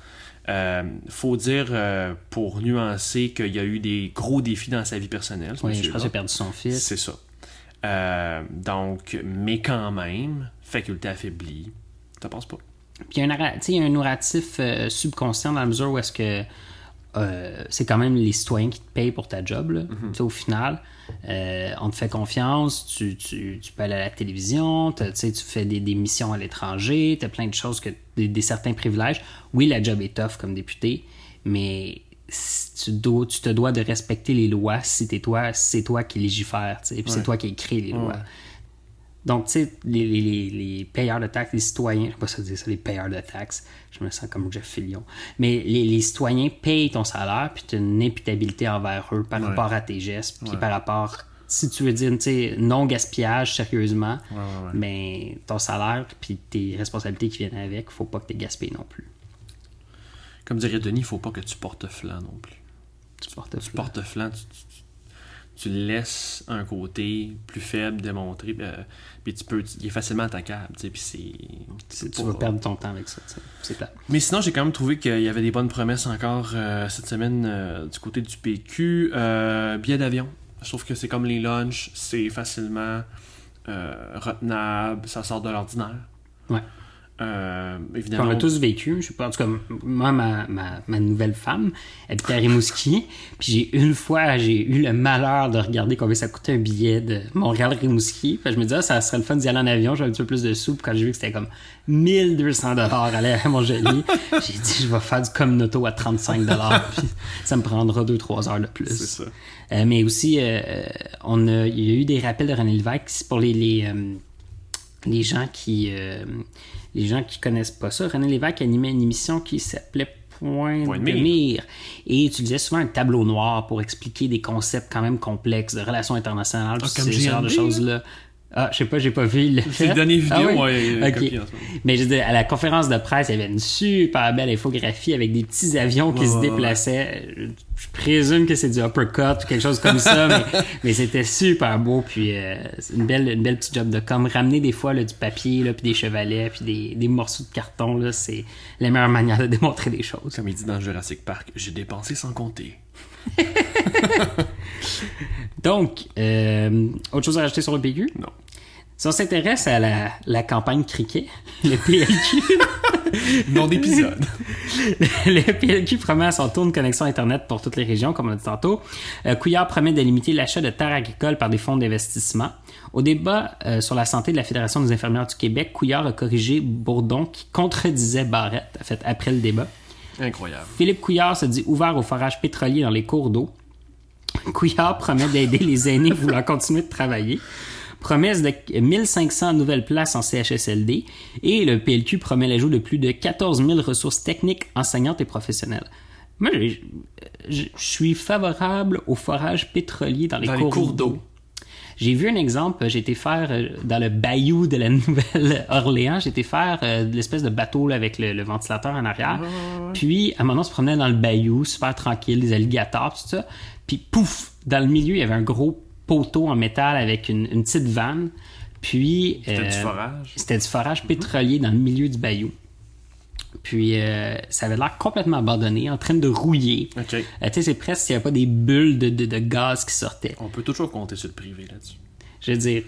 Euh, faut dire, euh, pour nuancer, qu'il y a eu des gros défis dans sa vie personnelle. oui, je pense qu'il a perdu son fils. C'est ça. Euh, donc, mais quand même, faculté affaiblie, ça passe pas? Puis il y a un, narratif subconscient dans la mesure où est-ce que c'est quand même les citoyens qui te payent pour ta job. Là. Sais, Au final, euh, on te fait confiance, tu, tu, tu peux aller à la télévision, tu fais des, des missions à l'étranger, tu as plein de choses, que des, des certains privilèges. Oui, la job est tough comme député, mais tu, dois, tu te dois de respecter les lois si t'es toi, si c'est toi qui légifère, puis c'est toi qui écris les lois. Donc, tu sais, les, les, les, les payeurs de taxes, les citoyens, je sais pas ça dire ça, les payeurs de taxes, je me sens comme Jeff Fillion, mais les, les citoyens payent ton salaire, puis tu as une imputabilité envers eux par rapport à tes gestes, puis par rapport, si tu veux dire, tu sais, non gaspillage, sérieusement, mais ton salaire, puis tes responsabilités qui viennent avec, faut pas que tu gaspilles non plus. Comme dirait Denis, il faut pas que tu portes flanc non plus. Tu portes Tu portes flanc, tu, tu- tu- laisses un côté plus faible démontrer, euh, puis tu peux, il est facilement attaquable, tu sais, puis c'est... tu vas perdre ton temps avec ça, c'est plate. Mais sinon, j'ai quand même trouvé qu'il y avait des bonnes promesses encore euh, cette semaine euh, du côté du PQ. Euh, billets d'avion. Je trouve que c'est comme les lunchs, c'est facilement retenable, ça sort de l'ordinaire. Ouais. Euh, évidemment. on a tous vécu, je sais pas, en tout cas, moi, ma, ma, ma nouvelle femme habitait à Rimouski, puis j'ai une fois, j'ai eu le malheur de regarder combien ça coûtait un billet de Montréal-Rimouski, puis je me disais, ah, ça serait le fun d'y aller en avion, j'avais un petit peu plus de sous, puis quand j'ai vu que c'était comme 1200 dollars aller à Montjoli, [LAUGHS] j'ai dit, je vais faire du communauto à 35 dollars, [LAUGHS] puis ça me prendra 2-3 heures de plus. C'est ça. Euh, mais aussi, euh, on a, il y a eu des rappels de René Lévesque pour les, les, les gens qui les gens qui connaissent pas ça. René Lévesque animait une émission qui s'appelait Point, Point de mire. mire et utilisait souvent un tableau noir pour expliquer des concepts quand même complexes de relations internationales, Ah, comme ce genre de choses-là. Ah, je sais pas, j'ai pas vu. le dernier vidéo, Ah oui? ouais, il y a Ok. copié en ce moment. Mais je dire, à la conférence de presse, il y avait une super belle infographie avec des petits avions qui se ouais, déplaçaient. Je, je présume que c'est du uppercut ou quelque chose comme ça, mais, [LAUGHS] mais c'était super beau. Puis euh, c'est une belle, une belle petite job de com. Ramener des fois là, du papier, là, puis des chevalets, puis des, des morceaux de carton, là, c'est la meilleure manière de démontrer des choses. Comme il dit dans Jurassic Park, j'ai dépensé sans compter. [LAUGHS] Donc, euh, autre chose à rajouter sur le PQ? Non. Si on s'intéresse à la, la campagne cricket, [LAUGHS] le PLQ, [LAUGHS] Nom d'épisode. [LAUGHS] le PLQ promet à son tour une connexion Internet pour toutes les régions, comme on a dit tantôt. Euh, Couillard promet de limiter l'achat de terres agricoles par des fonds d'investissement. Au débat euh, sur la santé de la Fédération des infirmières du Québec, Couillard a corrigé Bourdon qui contredisait Barrette, en fait, après le débat. Incroyable. Philippe Couillard se dit ouvert au forage pétrolier dans les cours d'eau. Couillard promet d'aider les aînés voulant continuer de travailler. Promesse de 1500 nouvelles places en CHSLD. Et le PLQ promet l'ajout de plus de 14 000 ressources techniques, enseignantes et professionnelles. Moi, je, je- je suis favorable au forage pétrolier dans les Dans cours, cours d'eau. J'ai vu un exemple, j'ai été faire euh, dans le bayou de la Nouvelle-Orléans, j'ai été faire euh, l'espèce de bateau là, avec le, le ventilateur en arrière. Puis, à un moment, on se promenait dans le bayou, super tranquille, des alligators, tout ça. Puis, pouf, dans le milieu, il y avait un gros poteau en métal avec une, une petite vanne. Puis, C'était du euh, forage. c'était du forage pétrolier dans le milieu du bayou. Puis, euh, ça avait l'air complètement abandonné, en train de rouiller. OK. Euh, tu sais, c'est presque s'il n'y avait pas des bulles de, de- de gaz qui sortaient. On peut toujours compter sur le privé là-dessus. Je veux dire,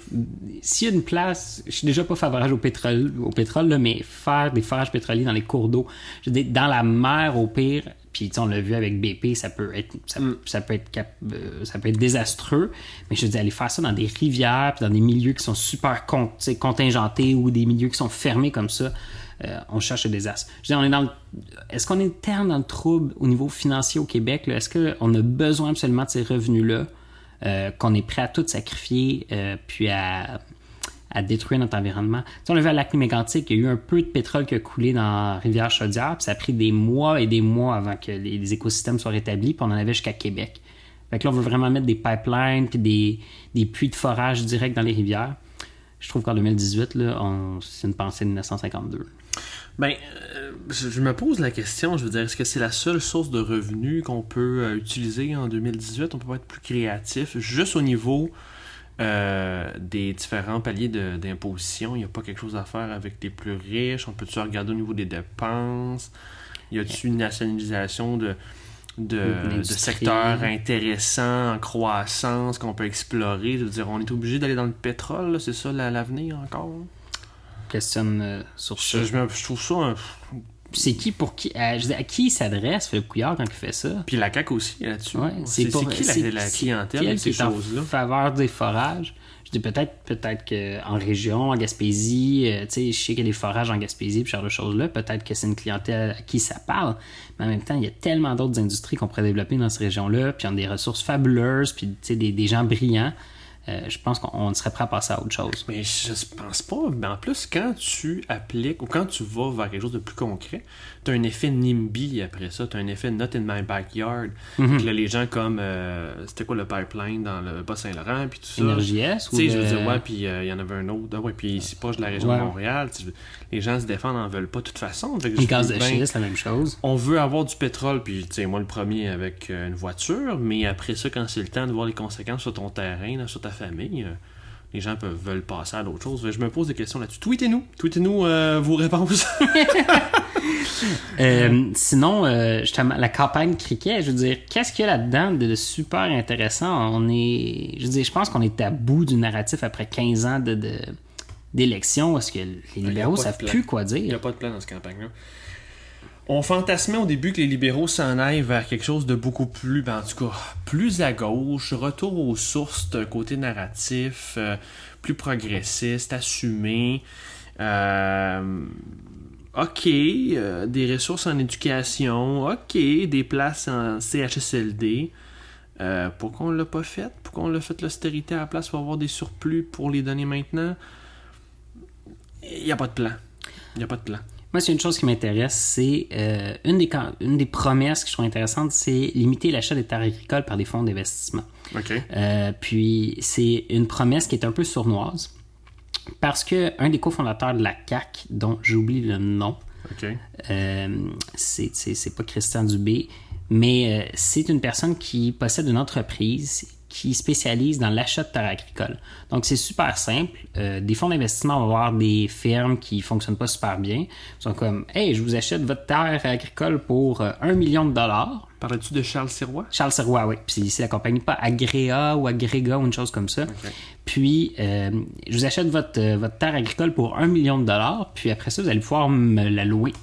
s'il y a une place, je suis déjà pas favorable au pétrole, au pétrole là, mais faire des forages pétroliers dans les cours d'eau, je veux dire, dans la mer au pire, puis on l'a vu avec BP, ça peut être, ça, ça peut être, cap- euh, ça peut être désastreux, mais je veux dire, aller faire ça dans des rivières, puis dans des milieux qui sont super con- contingentés ou des milieux qui sont fermés comme ça, euh, on cherche le désastre. Je veux dire, on est dans est-ce qu'on est tellement dans le trouble au niveau financier au Québec? Est-ce qu'on a besoin absolument de ces revenus-là? Euh, qu'on est prêt à tout sacrifier euh, puis à, à détruire notre environnement. Tu on l'a vu à lac mégantic il y a eu un peu de pétrole qui a coulé dans la rivière Chaudière, puis ça a pris des mois et des mois avant que les, écosystèmes soient rétablis, puis on en avait jusqu'à Québec. Fait que là, on veut vraiment mettre des pipelines puis des, des puits de forage direct dans les rivières. Je trouve qu'en 2018, là, c'est une pensée de 1952. Ben, euh, je je me pose la question, je veux dire, est-ce que c'est la seule source de revenus qu'on peut euh, utiliser en 2018? On peut pas être plus créatif, juste au niveau euh, des différents paliers d'imposition. Il n'y a pas quelque chose à faire avec les plus riches. On peut-tu regarder au niveau des dépenses? Y a-t-il une nationalisation de, de, de secteurs intéressants, en croissance, qu'on peut explorer? Je veux dire, on est obligé d'aller dans le pétrole, c'est ça la- l'avenir encore? Questionne euh, sur ça. Je, je trouve ça un, C'est qui pour qui à, je dire, à qui il s'adresse, Philippe Couillard, quand il fait ça? Puis la CAQ aussi là-dessus. Ouais, c'est qui la, la clientèle de ces est en choses-là? faveur des forages. Je dis peut-être peut-être qu'en région, en Gaspésie, euh, tu sais, je sais qu'il y a des forages en Gaspésie, puis ce genre de choses-là. Peut-être que c'est une clientèle à qui ça parle. Mais en même temps, il y a tellement d'autres industries qu'on pourrait développer dans ces régions-là, puis on a des ressources fabuleuses, puis tu sais, des, des gens brillants. Euh, je pense qu'on serait prêt à passer à autre chose. Mais je pense pas. Mais en plus, quand tu appliques ou quand tu vas vers quelque chose de plus concret, tu as un effet NIMBY après ça. Tu as un effet Not in my backyard. Que là, les gens comme. euh, C'était quoi le pipeline dans le Bas-Saint-Laurent? Puis tout ça? Énergie S Tu sais, je veux dire, ouais, puis euh, il y en avait un autre. Ah ouais, puis c'est proche de la région Ouais. de Montréal. Les gens se défendent, en veulent pas de toute façon. Fait que le je gaz de schiste, la même chose. on veut avoir du pétrole, puis tu sais, moi le premier avec une voiture, mais après ça, quand c'est le temps de voir les conséquences sur ton terrain, là, sur ta famille, euh, les gens peuvent veulent passer à d'autres choses. Je me pose des questions là-dessus. Tweetez-nous, tweetez-nous euh, vos réponses. [LAUGHS] Euh, sinon, euh, justement, la campagne cricket, je veux dire, qu'est-ce qu'il y a là-dedans de, super intéressant? On est, je veux dire, je pense qu'on est à bout du narratif après 15 ans de, d'élection, parce que les libéraux pas de savent plus quoi Il n'y a dire. pas de plan dans cette campagne-là. On fantasmait au début que les libéraux s'en aillent vers quelque chose de beaucoup plus, ben, en tout cas, plus à gauche, retour aux sources côté narratif, euh, plus progressiste, assumé. Euh, OK, euh, des ressources en éducation, OK, des places en CHSLD. Pourquoi on l'a pas fait? Pourquoi on l'a fait l'austérité à la place pour avoir des surplus pour les donner maintenant? Il n'y a pas de plan. Il n'y a pas de plan. Moi, c'est une chose qui m'intéresse, c'est euh, une, des, can- une des promesses que je trouve intéressante, c'est limiter l'achat des terres agricoles par des fonds d'investissement. OK. Euh, puis c'est une promesse qui est un peu sournoise. parce que un des cofondateurs de la CAC, dont j'oublie le nom, euh, c'est pas Christian Dubé, mais c'est une personne qui possède une entreprise qui spécialise dans l'achat de terres agricoles. Donc, c'est super simple. Euh, des fonds d'investissement vont voir des firmes qui fonctionnent pas super bien. Ils sont comme, hey, je vous achète votre terre agricole pour euh, un million de dollars. Parlais-tu de Charles Sirois? Charles Serrois, oui. Puis c'est la compagnie pas Agréa ou Agrega ou une chose comme ça. Puis euh, je vous achète votre, euh, votre terre agricole pour un million de dollars. Puis après ça, vous allez pouvoir me la louer.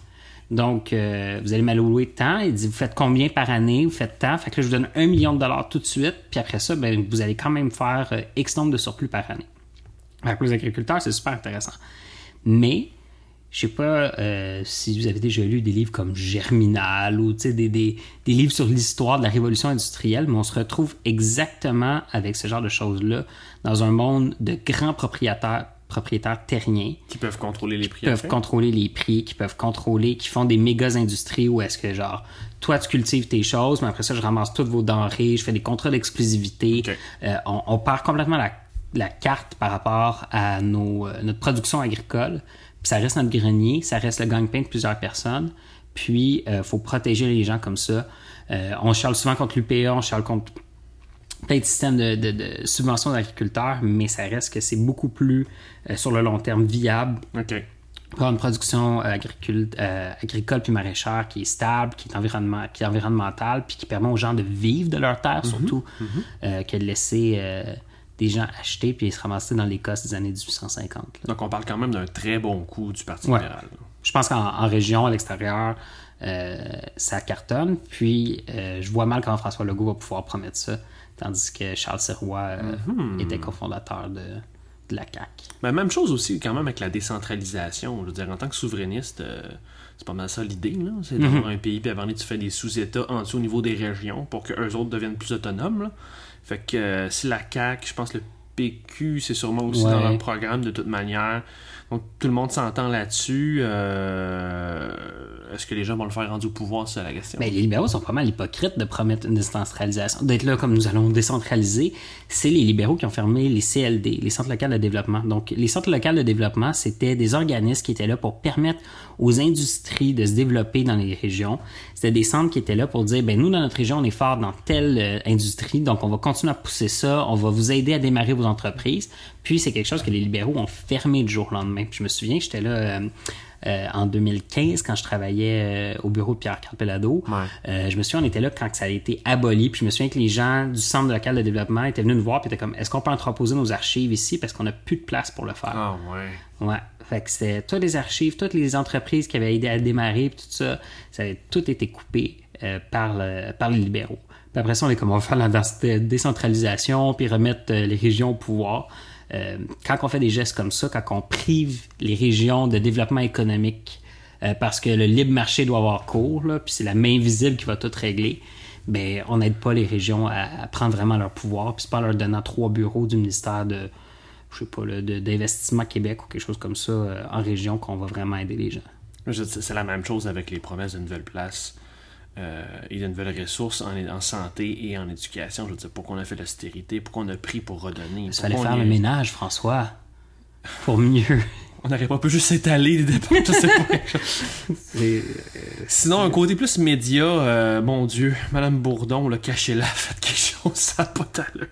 Donc, euh, vous allez me la louer tant. Il dit, vous faites combien par année? Vous faites tant. Fait que je vous donne un million de dollars tout de suite. Puis après ça, ben, vous allez quand même faire euh, X nombre de surplus par année. Fait que les agriculteurs, c'est super intéressant. Mais, je sais pas euh, si vous avez déjà lu des livres comme Germinal ou des, des livres sur l'histoire de la révolution industrielle, mais on se retrouve exactement avec ce genre de choses-là dans un monde de grands propriétaires, propriétaires terriens Qui peuvent contrôler les prix. qui peuvent contrôler les prix, qui peuvent contrôler, qui font des méga industries où est-ce que genre toi tu cultives tes choses, mais après ça je ramasse toutes vos denrées, je fais des contrats d'exclusivité. Euh, on, on perd complètement la, la carte par rapport à nos, euh, notre production agricole, puis ça reste notre grenier, ça reste le gagne-pain de plusieurs personnes, puis il faut protéger les gens comme ça. Euh, on charle souvent contre l'UPA, on charle contre plein de systèmes de, de, de subventions d'agriculteurs, mais ça reste que c'est beaucoup plus euh, sur le long terme viable OK. pour une production euh, agricule- euh, agricole puis maraîchère qui est stable, qui est, environnement, qui est environnementale, puis qui permet aux gens de vivre de leur terre, surtout, euh, que de laisser des gens acheter puis se ramasser dans les costes des années 1850. là. Donc, on parle quand même d'un très bon coup du Parti Ouais. libéral. Je pense qu'en en région, à l'extérieur, ça cartonne. Puis, je vois mal comment François Legault va pouvoir promettre ça, tandis que Charles Sirois euh, était cofondateur de, de la CAQ. Ben, même chose aussi quand même avec la décentralisation. Je veux dire, en tant que souverainiste, euh, c'est pas mal ça l'idée. là. C'est d'avoir un pays, puis avant tu fais des sous-États en dessous au niveau des régions pour que eux autres deviennent plus autonomes. là. Fait que euh, si la CAQ, je pense que le PQ, c'est sûrement aussi Ouais. dans leur programme de toute manière. Donc tout le monde s'entend là-dessus. Euh, Est-ce que les gens vont le faire rendu au pouvoir, c'est la question? Ben, les libéraux sont pas mal hypocrites de promettre une décentralisation. D'être là comme nous allons décentraliser, c'est les libéraux qui ont fermé les CLD, les centres locaux de développement. Donc, les centres locaux de développement, c'était des organismes qui étaient là pour permettre aux industries de se développer dans les régions. C'était des centres qui étaient là pour dire, ben nous, dans notre région, on est fort dans telle euh, industrie, donc on va continuer à pousser ça, on va vous aider à démarrer vos entreprises. Puis, c'est quelque chose que les libéraux ont fermé du jour au lendemain. Puis, je me souviens, j'étais là... euh, euh, en 2015, quand je travaillais euh, au bureau de Pierre Ouais. euh, je me souviens, on était là quand ça a été aboli. Puis je me souviens que les gens du centre local de développement étaient venus nous voir. Puis étaient comme, est-ce qu'on peut entreposer nos archives ici? Parce qu'on n'a plus de place pour le faire. Ah ouais. Ouais. Fait que c'était toutes les archives, toutes les entreprises qui avaient aidé à démarrer, puis tout ça, ça avait tout été coupé euh, par, le- par les libéraux. Puis après ça, on est comme, on va faire la dé- décentralisation, puis remettre euh, les régions au pouvoir. Euh, quand on fait des gestes comme ça, quand on prive les régions de développement économique parce que le libre marché doit avoir cours, puis c'est la main visible qui va tout régler, ben on n'aide pas les régions à, à prendre vraiment leur pouvoir, puis c'est pas en leur donnant trois bureaux du ministère de, je sais pas, d'investissement Québec ou quelque chose comme ça euh, en région qu'on va vraiment aider les gens. C'est la même chose avec les promesses de nouvelles places euh, et de nouvelles ressources en, en santé et en éducation. Je veux dire, pourquoi on a fait l'austérité, pourquoi on a pris pour redonner? Il fallait faire le ménage, François, pour mieux. [LAUGHS] On n'aurait pas pu juste s'étaler les dépenses, je sais pas. [LAUGHS] C'est- Sinon, un côté plus média, euh, mon Dieu, Madame Bourdon, là, cachez-la, faites quelque chose, ça n'a pas d'allure.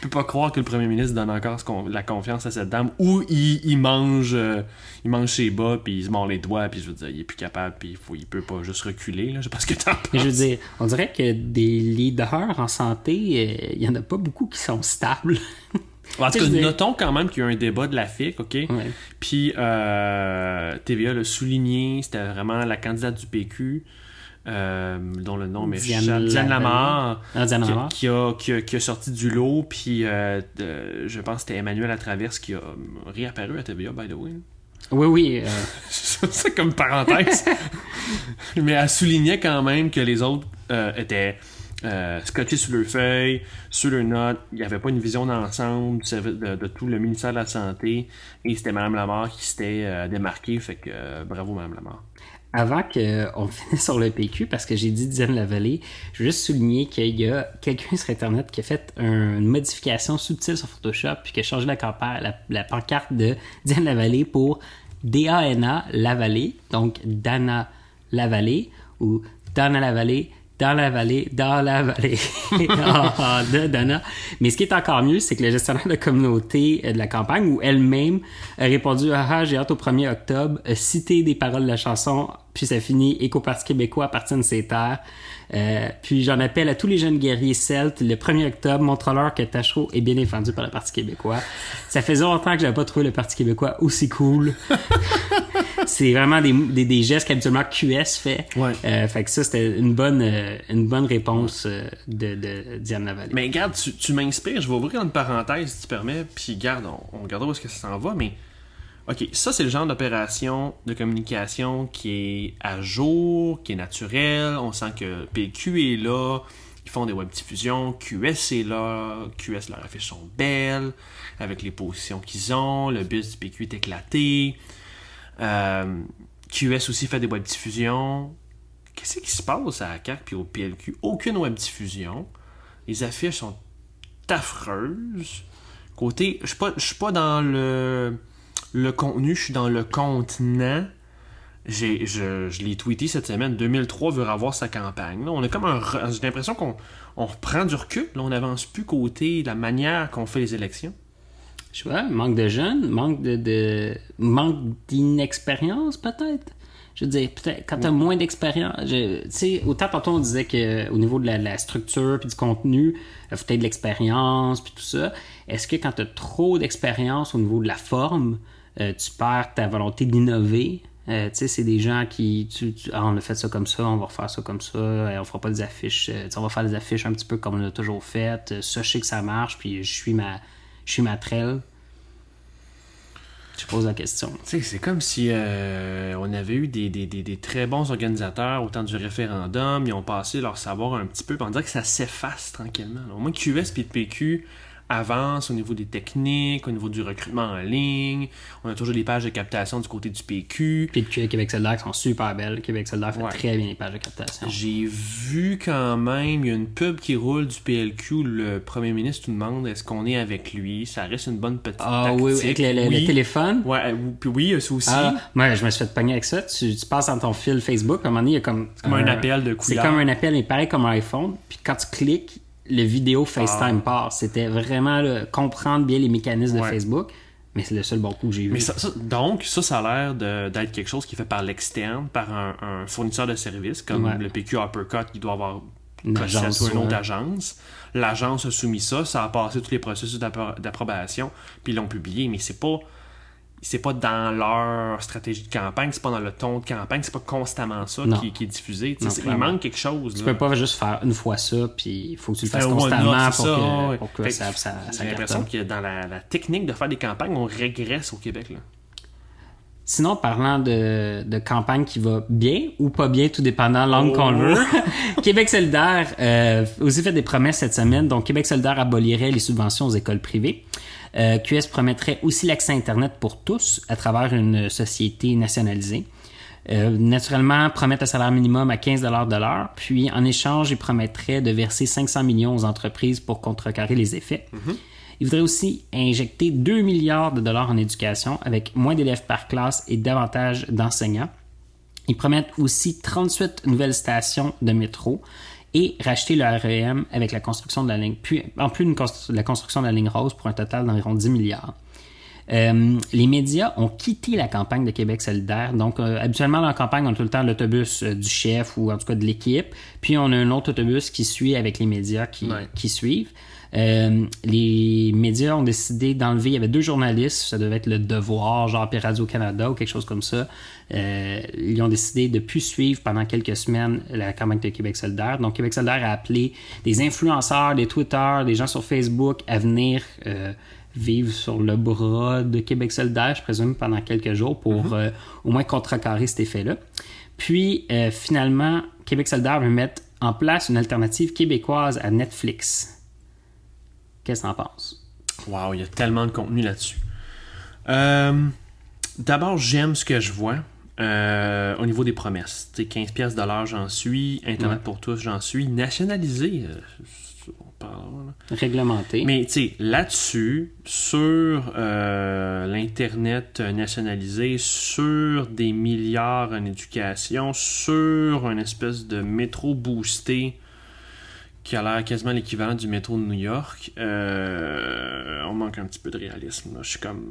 Je peux pas croire que le premier ministre donne encore la confiance à cette dame, ou il, il mange euh, il mange ses bas, puis il se mord les doigts, puis je veux dire, il est plus capable, puis il, faut, il peut pas juste reculer, là, je sais pas ce que t'en Mais je veux penses. dire, on dirait que des leaders en santé, euh, il y en a pas beaucoup qui sont stables. En tout cas, notons quand même qu'il y a eu un débat de la FIC, OK? Ouais. Puis euh, TVA l'a souligné, c'était vraiment la candidate du PQ, euh, dont le nom est Diane Diane Lamar. Ah, Diane qui, a, qui, a, qui a sorti du lot, puis euh, de- je pense que c'était Emmanuel Latraverse qui a réapparu à TVA, by the way. Oui, oui. euh, [LAUGHS] C'est comme parenthèse. [LAUGHS] Mais elle soulignait quand même que les autres euh, étaient scotchés sur leur feuille, sur leurs notes. Il n'y avait pas une vision d'ensemble de, de tout le ministère de la Santé. Et c'était Mme Lamar qui s'était démarquée. Fait que bravo, Mme Lamar. Avant qu'on [LAUGHS] finisse sur le PQ, parce que j'ai dit Diane Lavallée, je veux juste souligner qu'il y a quelqu'un sur Internet qui a fait une modification subtile sur Photoshop puis qui a changé la, pancarte de [LAUGHS] Diane Lavallée pour D-A-N-A Lavallée, donc Dana Lavallée ou Dana Lavallée dans la vallée, dans la vallée [LAUGHS] [LAUGHS] ah, de Dana. Mais ce qui est encore mieux, c'est que le gestionnaire de communauté euh, de la campagne, ou elle-même, a répondu Ah, ah j'ai hâte au 1er octobre, a cité des paroles de la chanson, puis ça finit Éco-Parti québécois appartient de ses terres. Euh, puis j'en appelle à tous les jeunes guerriers celtes. Le 1er octobre, montre-leur que Tachereau est bien défendu par le Parti québécois. Ça faisait longtemps que j'avais pas trouvé le Parti québécois aussi cool. [LAUGHS] c'est vraiment des, des, des, gestes qu'habituellement QS fait. Ouais. Euh, fait que ça, c'était une bonne, euh, une bonne réponse euh, de, de Diane Lavallée. Mais garde, tu, tu m'inspires. Je vais ouvrir une parenthèse, si tu permets. Puis garde, on, on regardera où est-ce que ça s'en va. Mais OK, ça, c'est le genre d'opération de communication qui est à jour, qui est naturel. On sent que PQ est là. Ils font des web diffusions. QS est là. QS, leurs affiches sont belles. Avec les positions qu'ils ont. Le bus du PQ est éclaté. Euh, QS aussi fait des web diffusions. Qu'est-ce qui se passe à la CAQ au PLQ? Aucune web diffusion. Les affiches sont affreuses. Côté, je suis pas, suis pas dans le, contenu, je suis dans le contenant. J'ai, je, l'ai tweeté cette semaine. 2003 veut revoir sa campagne. On a comme un, j'ai l'impression qu'on on reprend du recul. Là, on n'avance plus côté la manière qu'on fait les élections. Je sais pas, manque de jeunes, manque de, de manque d'inexpérience peut-être? Je veux dire, peut-être quand t'as moins d'expérience, tu sais, autant tantôt on disait que au niveau de la, la structure puis du contenu, il faut peut-être de l'expérience puis tout ça. Est-ce que quand t'as trop d'expérience au niveau de la forme, euh, tu perds ta volonté d'innover? Euh, tu sais, c'est des gens qui, tu, tu, ah, on a fait ça comme ça, on va refaire ça comme ça, on fera pas des affiches, euh, on va faire des affiches un petit peu comme on a toujours fait. Ça, je sais que ça marche, puis je suis ma, je suis ma trelle. Je pose la question. Tu c'est comme si euh, on avait eu des, des, des, très bons organisateurs au temps du référendum, ils ont passé leur savoir un petit peu, dirait que ça s'efface tranquillement. Au moins QS et PQ avance au niveau des techniques, au niveau du recrutement en ligne. On a toujours des pages de captation du côté du PQ. Puis le Québec solidaire qui sont super belles. Québec solidaire fait ouais. très bien les pages de captation. J'ai vu quand même, il y a une pub qui roule du PLQ. Le premier ministre nous demande est-ce qu'on est avec lui? Ça reste une bonne petite Ah tactique. oui, avec le, le, oui. le téléphone? Ouais, puis oui, ça aussi. Ah, moi, je me suis fait pogner avec ça. Tu, tu passes dans ton fil Facebook, à un moment donné, il y a comme... C'est comme un, un appel de C'est couleur. comme un appel, mais pareil comme un iPhone. Puis quand tu cliques, le vidéo FaceTime Ah. part. C'était vraiment là, comprendre bien les mécanismes de. Facebook. Mais c'est le seul bon coup que j'ai eu. Mais ça, ça- donc, ça, ça a l'air d'être quelque chose qui est fait par l'externe, par un, un fournisseur de services, comme Ouais. le PQ Uppercut, qui doit avoir Une agence, sur une autre ouais. agence. L'agence a soumis ça, ça a passé tous les processus d'appro- d'approbation, puis ils l'ont publié, mais c'est pas c'est pas dans leur stratégie de campagne, c'est pas dans le ton de campagne, c'est pas constamment ça qui, qui est diffusé. Non, il manque quelque chose. Tu là. peux pas juste faire une fois ça, puis il faut que tu le fasses constamment c'est pour, ça, que, ouais. pour que Fait ça, que ça, ça J'ai l'impression que dans la, la technique de faire des campagnes, on régresse au Québec. Là. Sinon, parlant de, de campagne qui va bien ou pas bien, tout dépendant de l'angle Oh. qu'on le veut, [LAUGHS] Québec solidaire euh, aussi fait des promesses cette semaine. Donc, Québec solidaire abolirait les subventions aux écoles privées. Euh, QS promettrait aussi l'accès à Internet pour tous à travers une société nationalisée. Euh, naturellement, promettre un salaire minimum à 15 de l'heure, puis en échange, il promettrait de verser 500 millions aux entreprises pour contrecarrer les effets. Il voudrait aussi injecter 2 milliards de dollars en éducation avec moins d'élèves par classe et davantage d'enseignants. Ils promettent aussi 38 nouvelles stations de métro et racheter le REM avec la construction de la ligne, puis en plus de la construction de la ligne rose pour un total d'environ 10 milliards. Euh, les médias ont quitté la campagne de Québec solidaire. Donc, euh, habituellement, dans la campagne, on a tout le temps l'autobus euh, du chef ou en tout cas de l'équipe. Puis, on a un autre autobus qui suit avec les médias qui, Ouais. qui suivent. Euh, les médias ont décidé d'enlever, il y avait deux journalistes, ça devait être le Devoir, genre puis Radio-Canada ou quelque chose comme ça. Euh, ils ont décidé de plus suivre pendant quelques semaines la campagne de Québec solidaire. Donc, Québec solidaire a appelé des influenceurs, des Twitter, des gens sur Facebook à venir euh, vivre sur le bras de Québec solidaire, je présume, pendant quelques jours pour euh, au moins contrecarrer cet effet-là. Puis, euh, finalement, Québec solidaire veut mettre en place une alternative québécoise à Netflix. Qu'est-ce que t'en penses? Wow, il y a tellement de contenu là-dessus. Euh, D'abord, j'aime ce que je vois. Euh, au niveau des promesses, tu sais, 15 pièces l'heure, j'en suis. Internet Ouais. pour tous, j'en suis. Nationalisé, euh, on parle, là. Réglementé. Mais là-dessus, sur l'Internet nationalisé, sur des milliards en éducation, sur une espèce de métro boosté qui a l'air quasiment l'équivalent du métro de New York, euh, on manque un petit peu de réalisme. là. Je suis comme...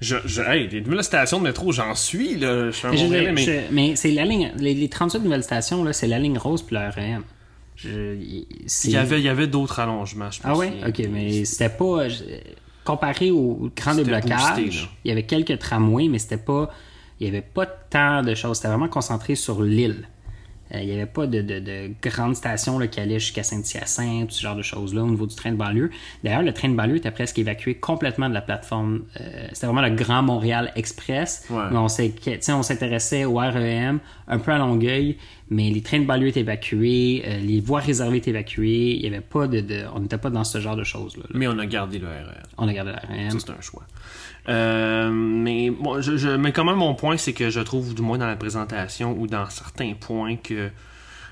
Je, je, hey, les nouvelles stations de métro, j'en suis, là. Je suis un Mais, je mais... mais c'est la ligne. Les, les 38 nouvelles stations, là, c'est la ligne rose puis le c'est- Il y avait, il y avait d'autres allongements, je pense. Ah ouais? Ok, mais c'était pas. Comparé au grand déblocage, boosté, il y avait quelques tramways, mais c'était pas. Il y avait pas tant de choses. C'était vraiment concentré sur l'île. Euh, il n'y avait pas de, de, de grandes stations là, qui allaient jusqu'à Saint-Hyacinthe, ce genre de choses-là, au niveau du train de banlieue. D'ailleurs, le train de banlieue était presque évacué complètement de la plateforme. Euh, c'était vraiment le Grand Montréal Express. Ouais. On s'intéressait au REM, un peu à Longueuil, mais les trains de banlieue étaient évacués, euh, les voies réservées étaient évacuées. Il y avait pas de, de- on n'était pas dans ce genre de choses-là. là. Mais on a gardé le RR. On a gardé la REM. C'est un choix. Euh, mais bon, je, je- mais quand même, mon point, c'est que je trouve, du moins dans la présentation ou dans certains points, que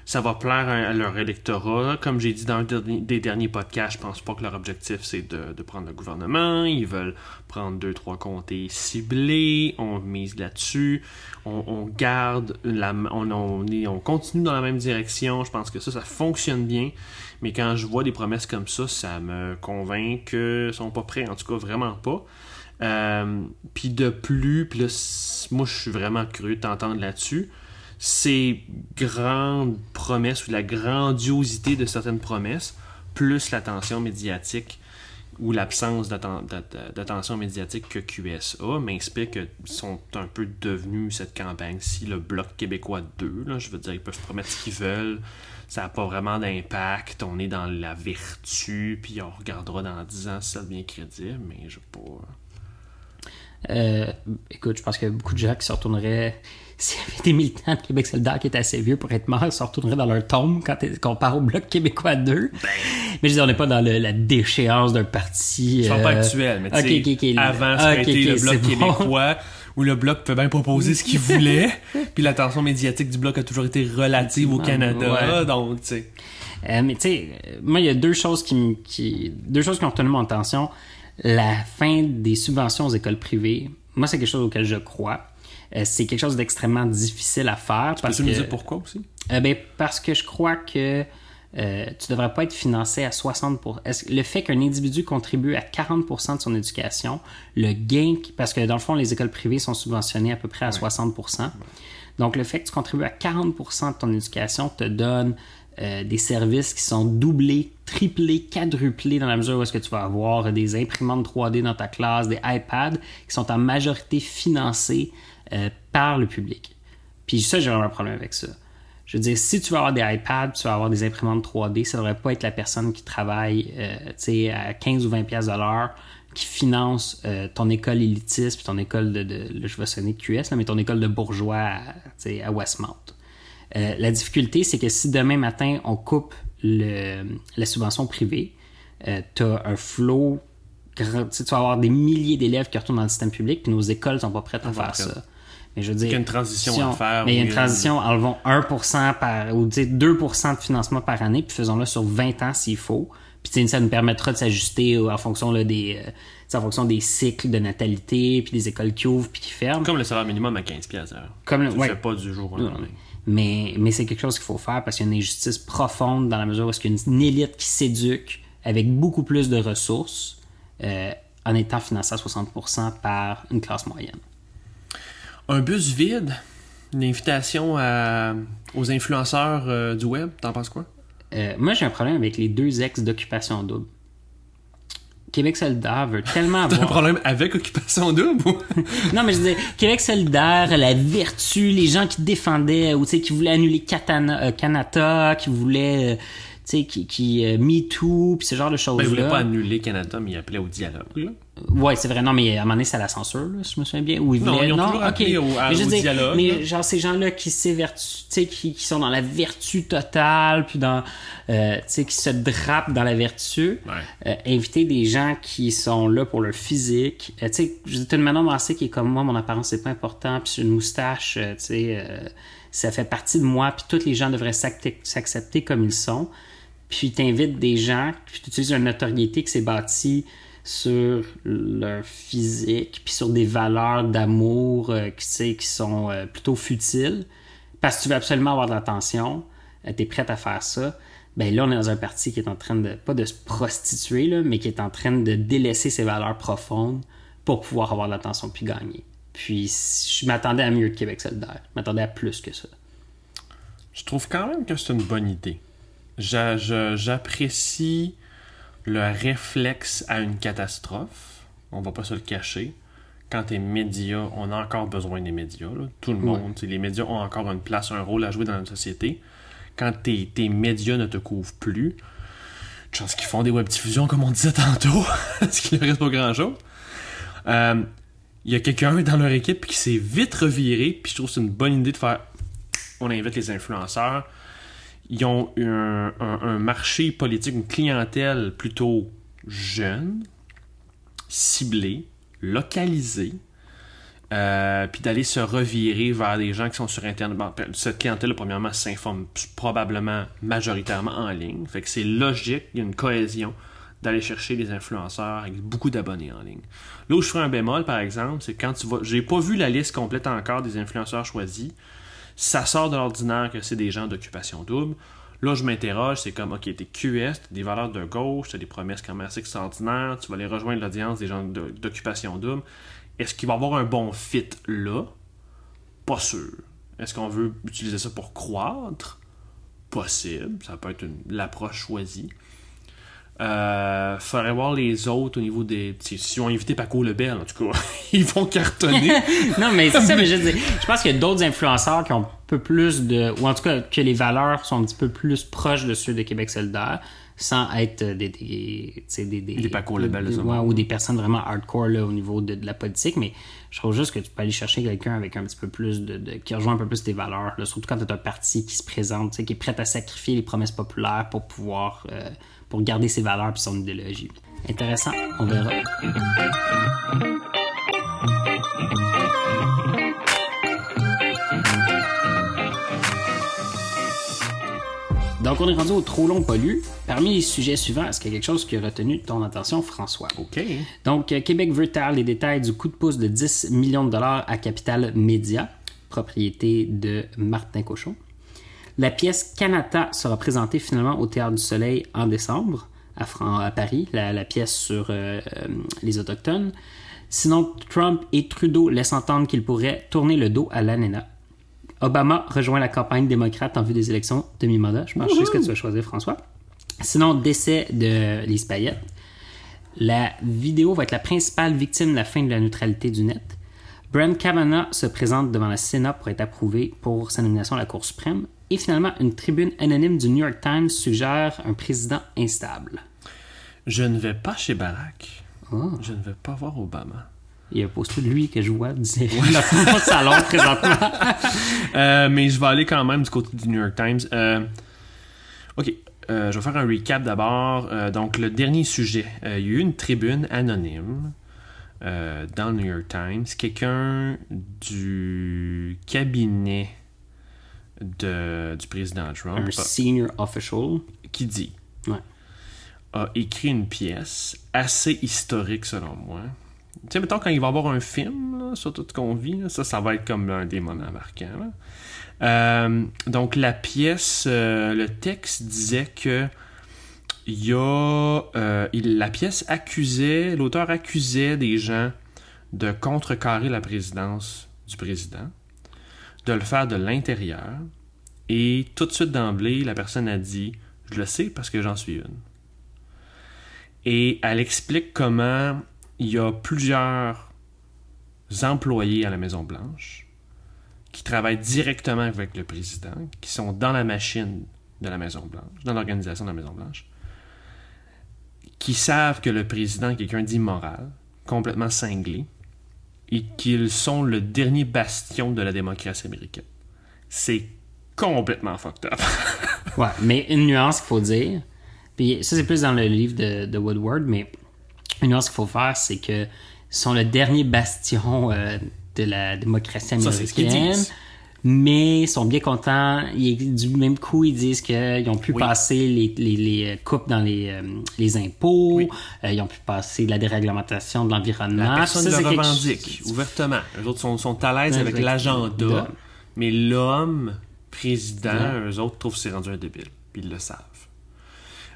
ça va plaire à, leur électorat. Comme j'ai dit dans un des derniers podcasts, je pense pas que leur objectif, c'est de, de prendre le gouvernement. Ils veulent prendre deux, trois comtés ciblés. On mise là-dessus. On, on garde la, on, on, on continue dans la même direction. Je pense que ça, ça fonctionne bien. Mais quand je vois des promesses comme ça, ça me convainc qu'ils sont pas prêts. En tout cas, vraiment pas. Euh, puis de plus, puis là, moi je suis vraiment curieux de t'entendre là-dessus. Ces grandes promesses ou la grandiosité de certaines promesses, plus l'attention médiatique ou l'absence d'atten- d'att- d'attention médiatique que QSA m'inspire qu'ils sont un peu devenus cette campagne-ci, le Bloc québécois 2. Là, je veux dire, ils peuvent promettre ce qu'ils veulent. Ça n'a pas vraiment d'impact. On est dans la vertu, puis on regardera dans 10 ans si ça devient crédible, mais je sais pas. Euh, écoute, je pense qu'il y a beaucoup de gens qui se retourneraient. [LAUGHS] S'il y avait des militants de Québec solidaire qui étaient assez vieux pour être morts, ils se retourneraient dans leur tombe quand qu'on part au Bloc québécois 2. mais je dire, on n'est pas dans le- la déchéance d'un parti. Je parle pas euh, actuel, mais tu ok, sais, ok, ok. avant, Ah, ça le bloc c'est bon. québécois, où le bloc peut bien proposer ce qu'il voulait, [LAUGHS] puis l'attention médiatique du bloc a toujours été relative au Ouais. Canada, donc, tu sais. Euh, mais tu sais, moi, il y a deux choses qui, me- qui, deux choses qui ont retenu mon attention. La fin des subventions aux écoles privées, moi, c'est quelque chose auquel je crois. Euh, c'est quelque chose d'extrêmement difficile à faire. parce Peux-tu que, nous dire pourquoi aussi? Euh, ben, parce que je crois que euh, tu devrais pas être financé à 60 est-ce que Le fait qu'un individu contribue à 40% de son éducation, le gain, parce que dans le fond, les écoles privées sont subventionnées à peu près à 60% Donc, le fait que tu contribues à 40% de ton éducation te donne euh, des services qui sont doublés, triplés, quadruplés dans la mesure où est-ce que tu vas avoir des imprimantes 3D dans ta classe, des iPads qui sont en majorité financés euh, par le public. Puis ça, j'ai vraiment un problème avec ça. Je veux dire, si tu veux avoir des iPads, tu vas avoir des imprimantes 3D, ça devrait pas être la personne qui travaille euh, à 15 ou 20 pièces de l'heure qui finance euh, ton école élitiste puis ton école de, je vais sonner QS, mais ton école de bourgeois à Westmount. Euh, la difficulté, c'est que si demain matin, on coupe le, la subvention privée, euh, tu as un flot, grand- tu vas avoir des milliers d'élèves qui retournent dans le système public, puis nos écoles sont pas prêtes à faire ça. Mais je veux dire, Il y a une transition si on- à faire. Mais il y a une transition, enlevons 1% par, ou tu sais, 2% de financement par année, puis faisons-le sur 20 ans s'il faut. Puis ça nous permettra de s'ajuster en fonction là, des, euh, en fonction des cycles de natalité, puis des écoles qui ouvrent puis qui ferment. Comme le salaire minimum à 15 pièces. Comme le- ouais. pas du jour au lendemain. Mais, mais c'est quelque chose qu'il faut faire parce qu'il y a une injustice profonde dans la mesure où il y a une, une élite qui s'éduque avec beaucoup plus de ressources euh, en étant financée à 60% par une classe moyenne. Un bus vide, une invitation à- aux influenceurs euh, du web, t'en penses quoi? Euh, moi, j'ai un problème avec les deux ex d'occupation double. Québec solidaire veut tellement [LAUGHS] T'as un avoir... problème avec Occupation Double? ou- [LAUGHS] Non, mais je dire, Québec solidaire, la vertu, les gens qui défendaient, ou tu sais, qui voulaient annuler Katana, euh, Kanata, qui voulaient, euh, sais, qui, qui euh, Me Too, puis ce genre de Ben, il voulait choses-là. pas annuler Canada, mais il appelait au dialogue. là. Ouais, c'est vrai. Non, mais à un moment donné, c'est à la censure, là, si je me souviens bien. Ou ils Non, voulaient- ils ont toujours ok. appelé au- à- mais je au veux dire, dialogue, Mais là. genre, ces gens-là qui s'évertuent, tu sais, qui, qui sont dans la vertu totale, puis dans, euh, tu sais, qui se drapent dans la vertu. Ouais. Euh, inviter des gens qui sont là pour leur physique. Euh, tu sais, j'ai une manière de penser qui est comme moi, mon apparence, c'est pas important, puis une moustache, euh, tu sais, euh, ça fait partie de moi, puis tous les gens devraient s'accepter comme ils sont. Puis t'invites des gens, puis tu utilises une notoriété qui s'est bâtie sur leur physique, puis sur des valeurs d'amour euh, qui, tu qui sont euh, plutôt futiles, parce que tu veux absolument avoir de l'attention, euh, tu es prête à faire ça, ben là, on est dans un parti qui est en train de, pas de se prostituer, là, mais qui est en train de délaisser ses valeurs profondes pour pouvoir avoir de l'attention puis gagner. Puis je m'attendais à mieux de Québec solidaire. Je m'attendais à plus que ça. Je trouve quand même que c'est une bonne idée. J'apprécie le réflexe à une catastrophe. On va pas se le cacher. Quand t'es média, on a encore besoin des médias. là. Tout le monde. Les médias ont encore une place, un rôle à jouer dans notre société. Quand tes, tes médias ne te couvrent plus, chance qu'ils font des web-diffusions comme on disait tantôt, [LAUGHS] parce qu'il ne reste pas grand-chose. Euh, Il y a quelqu'un dans leur équipe qui s'est vite reviré, puis je trouve que c'est une bonne idée de faire on invite les influenceurs. Ils ont un, un- marché politique, une clientèle plutôt jeune, ciblée, localisée, euh, puis d'aller se revirer vers des gens qui sont sur Internet. Bon, cette clientèle, premièrement, s'informe probablement majoritairement en ligne. Fait que c'est logique, il y a une cohésion d'aller chercher des influenceurs avec beaucoup d'abonnés en ligne. Là où je ferai un bémol, par exemple, c'est quand tu vas... J'ai pas vu la liste complète encore des influenceurs choisis ça sort de l'ordinaire que c'est des gens d'occupation double. Là, je m'interroge, c'est comme, ok, t'es QS, t'as des valeurs de gauche, t'as des promesses quand même assez extraordinaires, tu vas aller rejoindre l'audience des gens d'occupation double. Est-ce qu'il va y avoir un bon fit là? Pas sûr. Est-ce qu'on veut utiliser ça pour croître? Possible. Ça peut être l'approche choisie. Euh, faudrait voir les autres au niveau des. Si on invité Paco Lebel, en tout cas, [LAUGHS] ils vont cartonner. [LAUGHS] non, mais c'est ça, mais je veux dire, je pense qu'il y a d'autres influenceurs qui ont un peu plus de. Ou en tout cas, que les valeurs sont un petit peu plus proches de ceux de Québec solidaire, sans être des. Des, des, des, Des Paco Lebel ouais. Ou des personnes vraiment hardcore là, au niveau de, de la politique, mais je trouve juste que tu peux aller chercher quelqu'un avec un petit peu plus de. de- qui rejoint un peu plus tes valeurs, là, surtout quand tu as un parti qui se présente, qui est prêt à sacrifier les promesses populaires pour pouvoir. euh, pour garder ses valeurs puis son idéologie. Intéressant, on verra. Donc, on est rendu au trop long pollu. Parmi les sujets suivants, est-ce qu'il y a quelque chose qui a retenu ton attention, François? OK. Donc, euh, Québec veut taire les détails du coup de pouce de 10 millions de dollars à Capital Média, propriété de Martin Cochon. La pièce Canada sera présentée finalement au Théâtre du Soleil en décembre, à, Paris, la, la pièce sur euh, euh, les Autochtones. Sinon, Trump et Trudeau laissent entendre qu'ils pourraient tourner le dos à l'ANENA. Obama rejoint la campagne démocrate en vue des élections de mi-mandat. Je pense que ce que tu vas choisir, François. Sinon, décès de Lise Payette. La vidéo va être la principale victime de la fin de la neutralité du net. Brent Kavanaugh se présente devant le Sénat pour être approuvé pour sa nomination à la Cour suprême. Et finalement, une tribune anonyme du New York Times suggère un président instable. Je ne vais pas chez Barack. Oh. Je ne vais pas voir Obama. Il y a un poster de lui que je vois dire dans salon [LAUGHS] présentement. Euh, mais je vais aller quand même du côté du New York Times. Euh, ok, euh, je vais faire un recap d'abord. Donc, le dernier sujet. Il y a eu une tribune anonyme dans le New York Times. Quelqu'un du cabinet de, du président Trump un a- senior official. qui dit Ouais. a écrit une pièce assez historique selon moi. Tu sais, mettons, quand il va avoir un film là, sur tout ce qu'on vit, là, ça, ça va être comme un des moments marquants. Euh, donc, la pièce, euh, le texte disait que il y a. euh, il- la pièce accusait, l'auteur accusait des gens de contrecarrer la présidence du président, de le faire de l'intérieur, et tout de suite d'emblée, la personne a dit Je le sais parce que j'en suis une. Et elle explique comment il y a plusieurs employés à la Maison-Blanche qui travaillent directement avec le président, qui sont dans la machine de la Maison-Blanche, dans l'organisation de la Maison-Blanche, qui savent que le président est quelqu'un d'immoral, complètement cinglé, et qu'ils sont le dernier bastion de la démocratie américaine. C'est complètement fucked up. [LAUGHS] ouais, mais une nuance qu'il faut dire, puis ça c'est plus dans le livre de, de Woodward, mais une nuance qu'il faut faire, c'est que sont le dernier bastion euh, de la démocratie américaine. Mais ils sont bien contents. Ils, du même coup, ils disent qu'ils ont pu passer les, les, les, coupes dans les, euh, les impôts, euh, ils ont pu passer la déréglementation de l'environnement. La personne le revendique ouvertement. Les autres sont, sont à l'aise avec l'agenda, mais l'homme président, eux autres trouvent que c'est rendu un débile, puis ils le savent.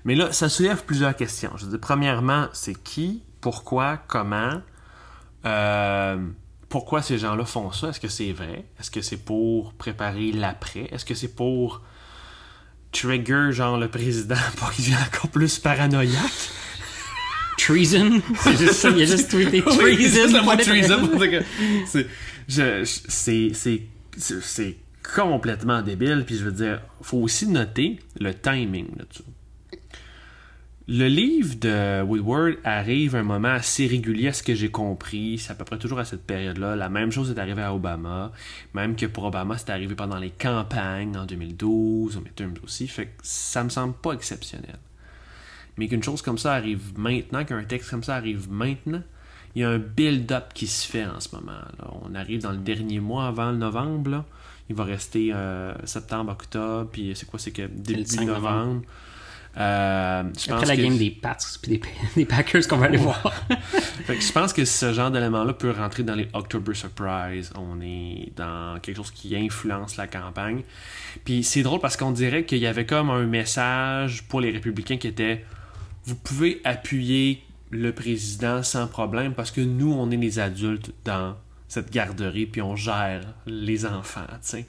Mais là, ça soulève plusieurs questions. Je veux dire, premièrement, c'est qui, pourquoi, comment, euh, pourquoi ces gens-là font ça? Est-ce que c'est vrai? Est-ce que c'est pour préparer l'après? Est-ce que c'est pour trigger, genre, le président [LAUGHS] pour qu'il devienne encore plus paranoïaque? Treason? C'est juste ça, il a juste tweeté [LAUGHS] treason. Oui, treason. C'est c'est complètement débile. Puis je veux dire, faut aussi noter le timing là-dessus. Le livre de Woodward arrive à un moment assez régulier à ce que j'ai compris. C'est à peu près toujours à cette période-là. La même chose est arrivée à Obama. Même que pour Obama, c'est arrivé pendant les campagnes en 2012, au midterms aussi. Fait que ça me semble pas exceptionnel. Mais qu'une chose comme ça arrive maintenant, qu'un texte comme ça arrive maintenant, il y a un build-up qui se fait en ce moment. On arrive dans le dernier mois avant le novembre. Il va rester euh, septembre, octobre, puis c'est quoi, c'est que début novembre. Euh, Après la game des Pats et [LAUGHS] des, Packers qu'on va aller voir. [LAUGHS] je pense que ce genre d'élément-là peut rentrer dans les October Surprise. On est dans quelque chose qui influence la campagne. Puis c'est drôle parce qu'on dirait qu'il y avait comme un message pour les républicains qui était vous pouvez appuyer le président sans problème parce que nous, on est les adultes dans cette garderie, puis on gère les enfants, sais.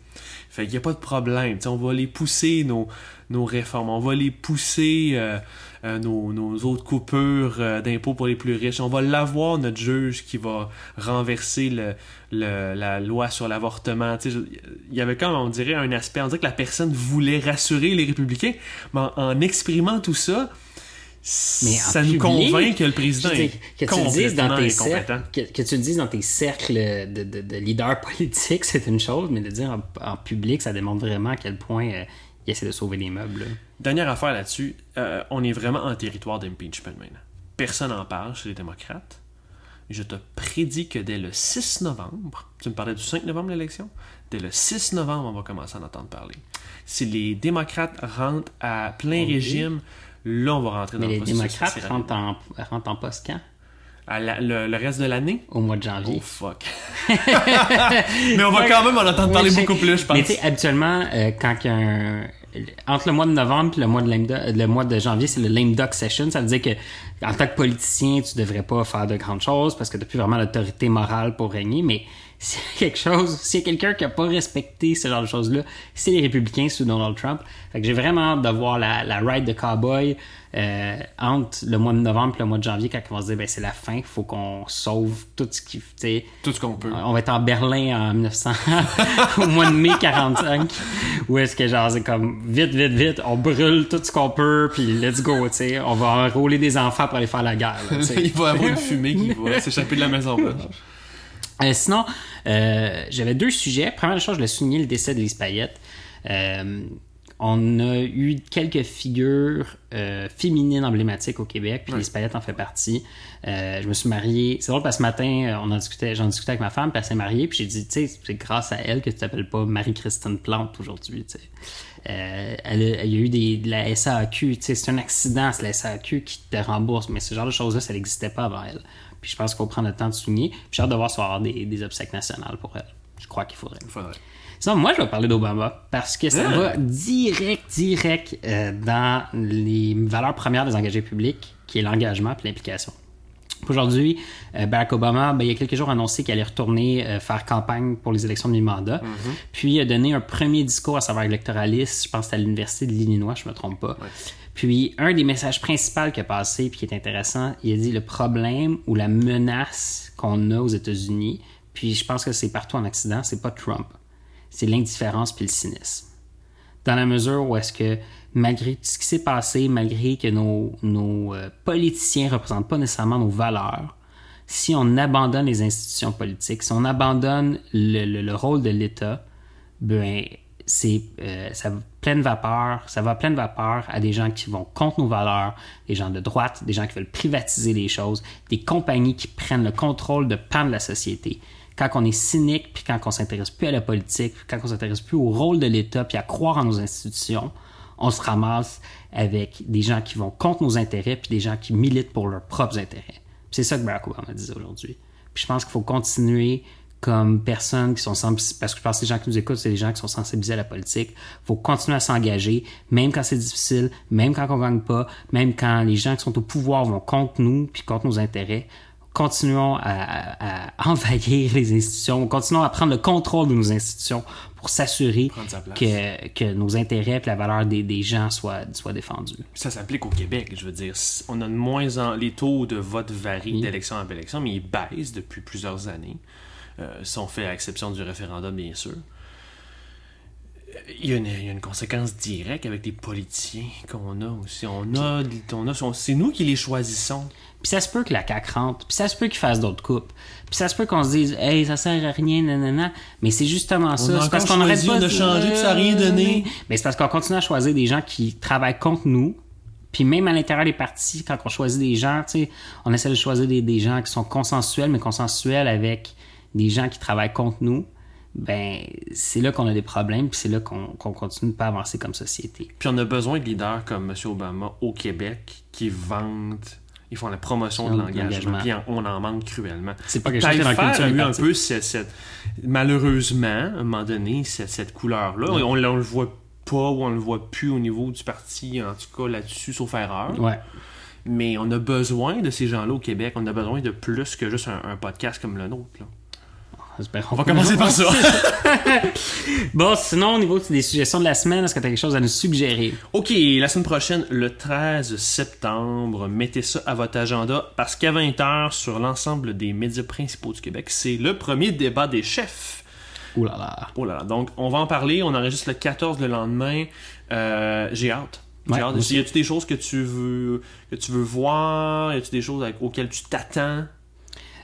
Fait qu'il n'y a pas de problème, on va les pousser, nos, nos réformes, on va les pousser, euh, euh, nos, nos, autres coupures euh, d'impôts pour les plus riches, on va l'avoir, notre juge, qui va renverser le, le la loi sur l'avortement, il y avait comme, on dirait, un aspect, on dirait que la personne voulait rassurer les républicains, mais en exprimant tout ça, mais ça nous convainc que le président que tu le dises dans tes cercles, que, tu le dises dans tes cercles de, de, de leaders [LAUGHS] politiques, c'est une chose, mais de dire en, public, ça démontre vraiment à quel point il essaie de sauver les meubles. Dernière affaire là-dessus, euh, on est vraiment en territoire d'impeachment maintenant. Personne n'en parle chez les démocrates. Je te prédis que dès le 6 novembre, tu me parlais du 5 novembre l'élection, dès le 6 novembre, on va commencer à en entendre parler. Si les démocrates rentrent à plein régime Là, on va rentrer dans Mais les démocrates rentrent en, rentrent en poste quand? Le, reste de l'année? Au mois de janvier. Oh fuck. [LAUGHS] mais on va quand même en entendre parler beaucoup plus, je pense. Mais tu sais, habituellement, euh, quand un, entre le mois de novembre et le mois de, le mois de janvier, c'est le lame duck session. Ça veut dire que en tant que politicien, tu devrais pas faire de grandes choses parce que tu n'as plus vraiment l'autorité morale pour régner. Mais s'il y a quelque chose, s'il y a quelqu'un qui a pas respecté ce genre de choses-là, c'est les républicains sous Donald Trump. Fait que j'ai vraiment hâte de voir la, la ride de cowboy euh, entre le mois de novembre et le mois de janvier quand ils vont se dire ben c'est la fin, faut qu'on sauve tout ce qui, tout ce qu'on peut. On va être en Berlin en 1900 [LAUGHS] au mois de mai 45 où est-ce que genre c'est comme vite vite vite, on brûle tout ce qu'on peut puis let's go, tu sais, on va enrôler des enfants pour aller faire la guerre. [LAUGHS] Il va y avoir une [LAUGHS] fumée qui va s'échapper de la maison euh, sinon, euh, j'avais deux sujets. Première chose, je voulais souligner le décès de Lise Payette. Euh, on a eu quelques figures féminines emblématiques au Québec, puis Lise Payette en fait partie. je me suis marié. C'est drôle parce que ce matin, on en discutait, j'en discutais avec ma femme, puis elle s'est mariée, puis j'ai dit, tu sais, c'est grâce à elle que tu t'appelles pas Marie-Christine Plante aujourd'hui, tu sais. elle, il y a eu des, de la SAQ, tu sais, c'est un accident, c'est la SAQ qui te rembourse, mais ce genre de choses-là, ça n'existait pas avant elle je pense qu'on prend le temps de souligner. Puis j'ai hâte de voir si avoir des, des obsèques nationales pour elle. Je crois qu'il faudrait. Sinon, moi, je vais parler d'Obama parce que ça ah! va direct, direct euh, dans les valeurs premières des engagés publics, qui est l'engagement et l'implication. Aujourd'hui, euh, Barack Obama, ben, il y a quelques jours, annoncé qu'il allait retourner euh, faire campagne pour les élections de mi-mandat. Mm-hmm. Puis, il a donné un premier discours à savoir électoraliste, je pense que c'était à l'Université de l'Illinois, je ne me trompe pas. Puis un des messages principaux qui a passé puis qui est intéressant, il a dit le problème ou la menace qu'on a aux États-Unis, puis je pense que c'est partout en Occident, c'est pas Trump, c'est l'indifférence puis le cynisme. Dans la mesure où est-ce que malgré tout ce qui s'est passé, malgré que nos, nos euh, politiciens représentent pas nécessairement nos valeurs, si on abandonne les institutions politiques, si on abandonne le, le rôle de l'État, ben c'est euh, ça pleine vapeur, ça va pleine vapeur à des gens qui vont contre nos valeurs, des gens de droite, des gens qui veulent privatiser les choses, des compagnies qui prennent le contrôle de pan de la société. Quand on est cynique, puis quand on s'intéresse plus à la politique, puis quand on s'intéresse plus au rôle de l'État, puis à croire en nos institutions, on se ramasse avec des gens qui vont contre nos intérêts, puis des gens qui militent pour leurs propres intérêts. C'est ça que Barack Obama dit aujourd'hui. Puis je pense qu'il faut continuer comme personnes qui sont sensibilisées, parce que je pense que les gens qui nous écoutent, c'est des gens qui sont sensibilisés à la politique. faut continuer à s'engager, même quand c'est difficile, même quand on gagne pas, même quand les gens qui sont au pouvoir vont contre nous, puis contre nos intérêts. Continuons à, à [LAUGHS] envahir les institutions, continuons à prendre le contrôle de nos institutions pour s'assurer que, que nos intérêts et la valeur des, des gens soient, soient défendus. Ça s'applique au Québec, je veux dire. On a de moins en... Les taux de vote varient d'élection en élection, mais ils baissent depuis plusieurs années. Euh, si on fait à exception du référendum, bien sûr. Il y, a une, il y, a une, conséquence directe avec les politiciens qu'on a aussi. On a, on a c'est nous qui les choisissons. Puis ça se peut que la CAQ rentre, puis ça se peut qu'ils fassent d'autres coupes. Puis ça se peut qu'on se dise, hey, ça sert à rien, nanana. Mais c'est justement ça. C'est parce qu'on aurait pas de changer, puis ça n'a rien donné. Mais c'est parce qu'on continue à choisir des gens qui travaillent contre nous. Puis même à l'intérieur des partis, quand on choisit des gens, on essaie de choisir des, des gens qui sont consensuels, mais consensuels avec des gens qui travaillent contre nous, ben c'est là qu'on a des problèmes, puis c'est là qu'on continue de pas avancer comme société. Puis on a besoin de leaders comme M. Obama au Québec qui vendent ils font la promotion de l'engagement, puis on en manque cruellement. C'est pas quelque chose culture a eu un peu cette, malheureusement, à un moment donné, cette, cette couleur-là. On, on, le voit pas ou on le voit plus au niveau du parti, en tout cas là-dessus, sauf erreur. Ouais. Mais on a besoin de ces gens-là au Québec. On a besoin de plus que juste un, un podcast comme le nôtre. Là. On va commencer par ça. [LAUGHS] bon, sinon, au niveau des suggestions de la semaine, est-ce que tu as quelque chose à nous suggérer? OK, la semaine prochaine, le 13 septembre, mettez ça à votre agenda parce qu'à 20h, sur l'ensemble des médias principaux du Québec, c'est le premier débat des chefs. Ouh là là. Oh là là. Donc, on va en parler. On enregistre le 14 le lendemain. Euh, j'ai hâte. Ouais, hâte. Y a-tu des choses que tu veux que tu veux voir? Y a-tu des choses auxquelles tu t'attends?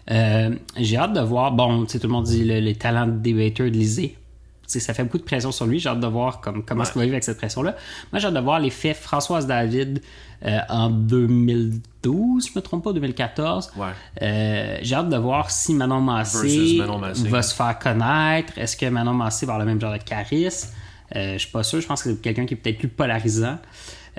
Euh, j'ai hâte de voir, bon, tout le monde dit les talents de debater de Lisée. ça fait beaucoup de pression sur lui. J'ai hâte de voir comme, comment est-ce qu'il va vivre avec cette pression-là. Moi, j'ai hâte de voir l'effet Françoise David euh, en 2012, je me trompe pas, 2014. Ouais. Euh, j'ai hâte de voir si Manon Massé, va se faire connaître. Est-ce que Manon Massé va avoir le même genre de charisme? Euh, je suis pas sûr. Je pense que c'est quelqu'un qui est peut-être plus polarisant.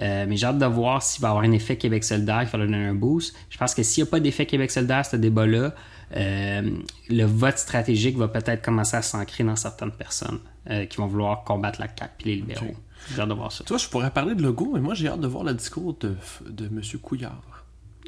Euh, mais j'ai hâte de voir s'il va y avoir un effet Québec solidaire qui va donner un boost. Je pense que s'il n'y a pas d'effet Québec solidaire, ce débat-là, euh, le vote stratégique va peut-être commencer à s'ancrer dans certaines personnes euh, qui vont vouloir combattre la CAQ et les libéraux. J'ai hâte de voir ça. Toi, je pourrais parler de logo, mais moi, j'ai hâte de voir le discours de, de M. Couillard.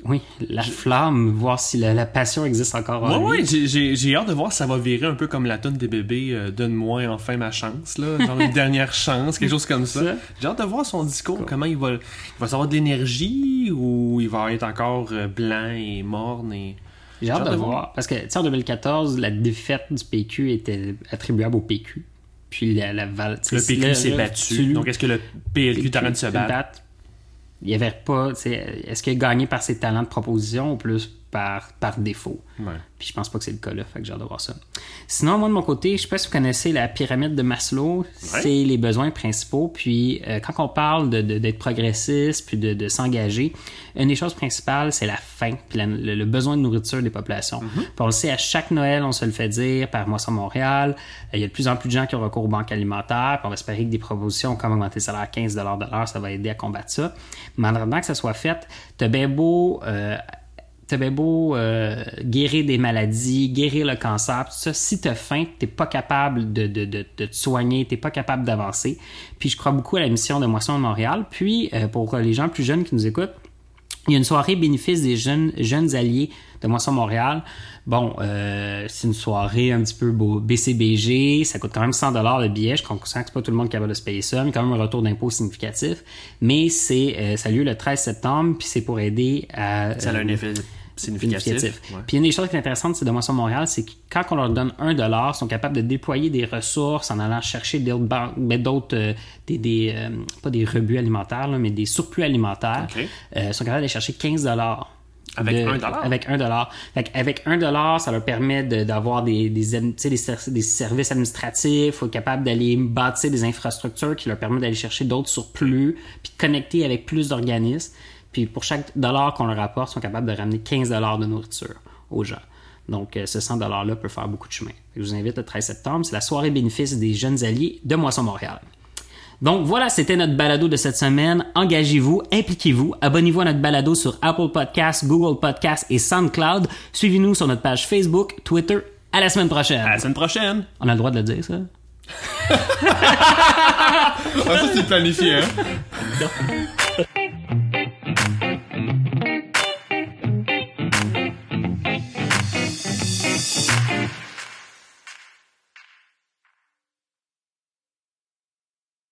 Oui, la flamme, voir si la, passion existe encore en Oui, oui, j'ai hâte de voir si ça va virer un peu comme la tonne des bébés euh, Donne-moi enfin ma chance, là, genre une [LAUGHS] dernière chance, quelque chose comme ça. J'ai hâte de voir son discours, comment il va, il va savoir de l'énergie ou il va être encore euh, blanc et morne et... J'ai hâte, de, voir. Parce que, tu sais, en 2014, la défaite du PQ était attribuable au PQ. Puis la, la Le PQ s'est battu. Donc, est-ce que le PLQ est en train de se battre? Il y avait pas. Est-ce qu'il a gagné par ses talents de proposition ou plus par, par défaut? Puis je pense pas que c'est le cas là, fait que j'ai hâte de voir ça. Sinon, moi de mon côté, je sais pas si vous connaissez la pyramide de Maslow, c'est les besoins principaux. Puis euh, quand on parle d'être de, d'être progressiste, puis de, de s'engager, une des choses principales, c'est la faim, puis le, besoin de nourriture des populations. Mm-hmm. Puis on le sait, à chaque Noël, on se le fait dire par Moisson Montréal, il y a de plus en plus de gens qui ont recours aux banques alimentaires, puis on va espérer que des propositions comme augmenter le salaire à 15 de l'heure, ça va aider à combattre ça. Mais en attendant que ça soit fait, t'as bien beau... Euh, t'avais beau euh, guérir des maladies, guérir le cancer, tout ça, si t'as faim, t'es pas capable de, de, de, de, te soigner, t'es pas capable d'avancer. Puis je crois beaucoup à la mission de Moisson de Montréal. Puis euh, pour les gens plus jeunes qui nous écoutent, il y a une soirée bénéfice des jeunes, jeunes alliés de Moisson Montréal. Bon, euh, c'est une soirée un petit peu beau, BCBG, ça coûte quand même 100 dollars le billet. Je conscient que c'est pas tout le monde qui va de se payer ça, mais quand même un retour d'impôt significatif. Mais c'est, euh, ça a lieu le 13 septembre, puis c'est pour aider à. Ça a un effet significatif. ouais. Puis une des choses qui est intéressante, c'est de Moisson Montréal, c'est que quand on leur donne un dollar, ils sont capables de déployer des ressources en allant chercher d'autres, ben, euh, des, des, euh, pas des rebuts alimentaires, là, mais des surplus alimentaires. Ok. Euh, ils sont capables d'aller chercher 15 dollars. Avec de- un dollar? Avec un dollar. Fait avec un dollar, ça leur permet de- d'avoir des, des, des, ser- des services administratifs, être capable d'aller bâtir des infrastructures qui leur permettent d'aller chercher d'autres surplus, puis de connecter avec plus d'organismes. Puis pour chaque dollar qu'on leur apporte, ils sont capables de ramener 15 dollars de nourriture aux gens. Donc euh, ce 100 dollars-là peut faire beaucoup de chemin. Je vous invite le 13 septembre, c'est la soirée bénéfice des jeunes alliés de Moisson Montréal. Donc voilà, c'était notre balado de cette semaine. Engagez-vous, impliquez-vous, abonnez-vous à notre balado sur Apple Podcasts, Google Podcasts et SoundCloud. Suivez-nous sur notre page Facebook, Twitter. À la semaine prochaine. À la semaine prochaine! On a le droit de le dire, ça? [LAUGHS] Ah, ça, c'est planifié, hein? [LAUGHS]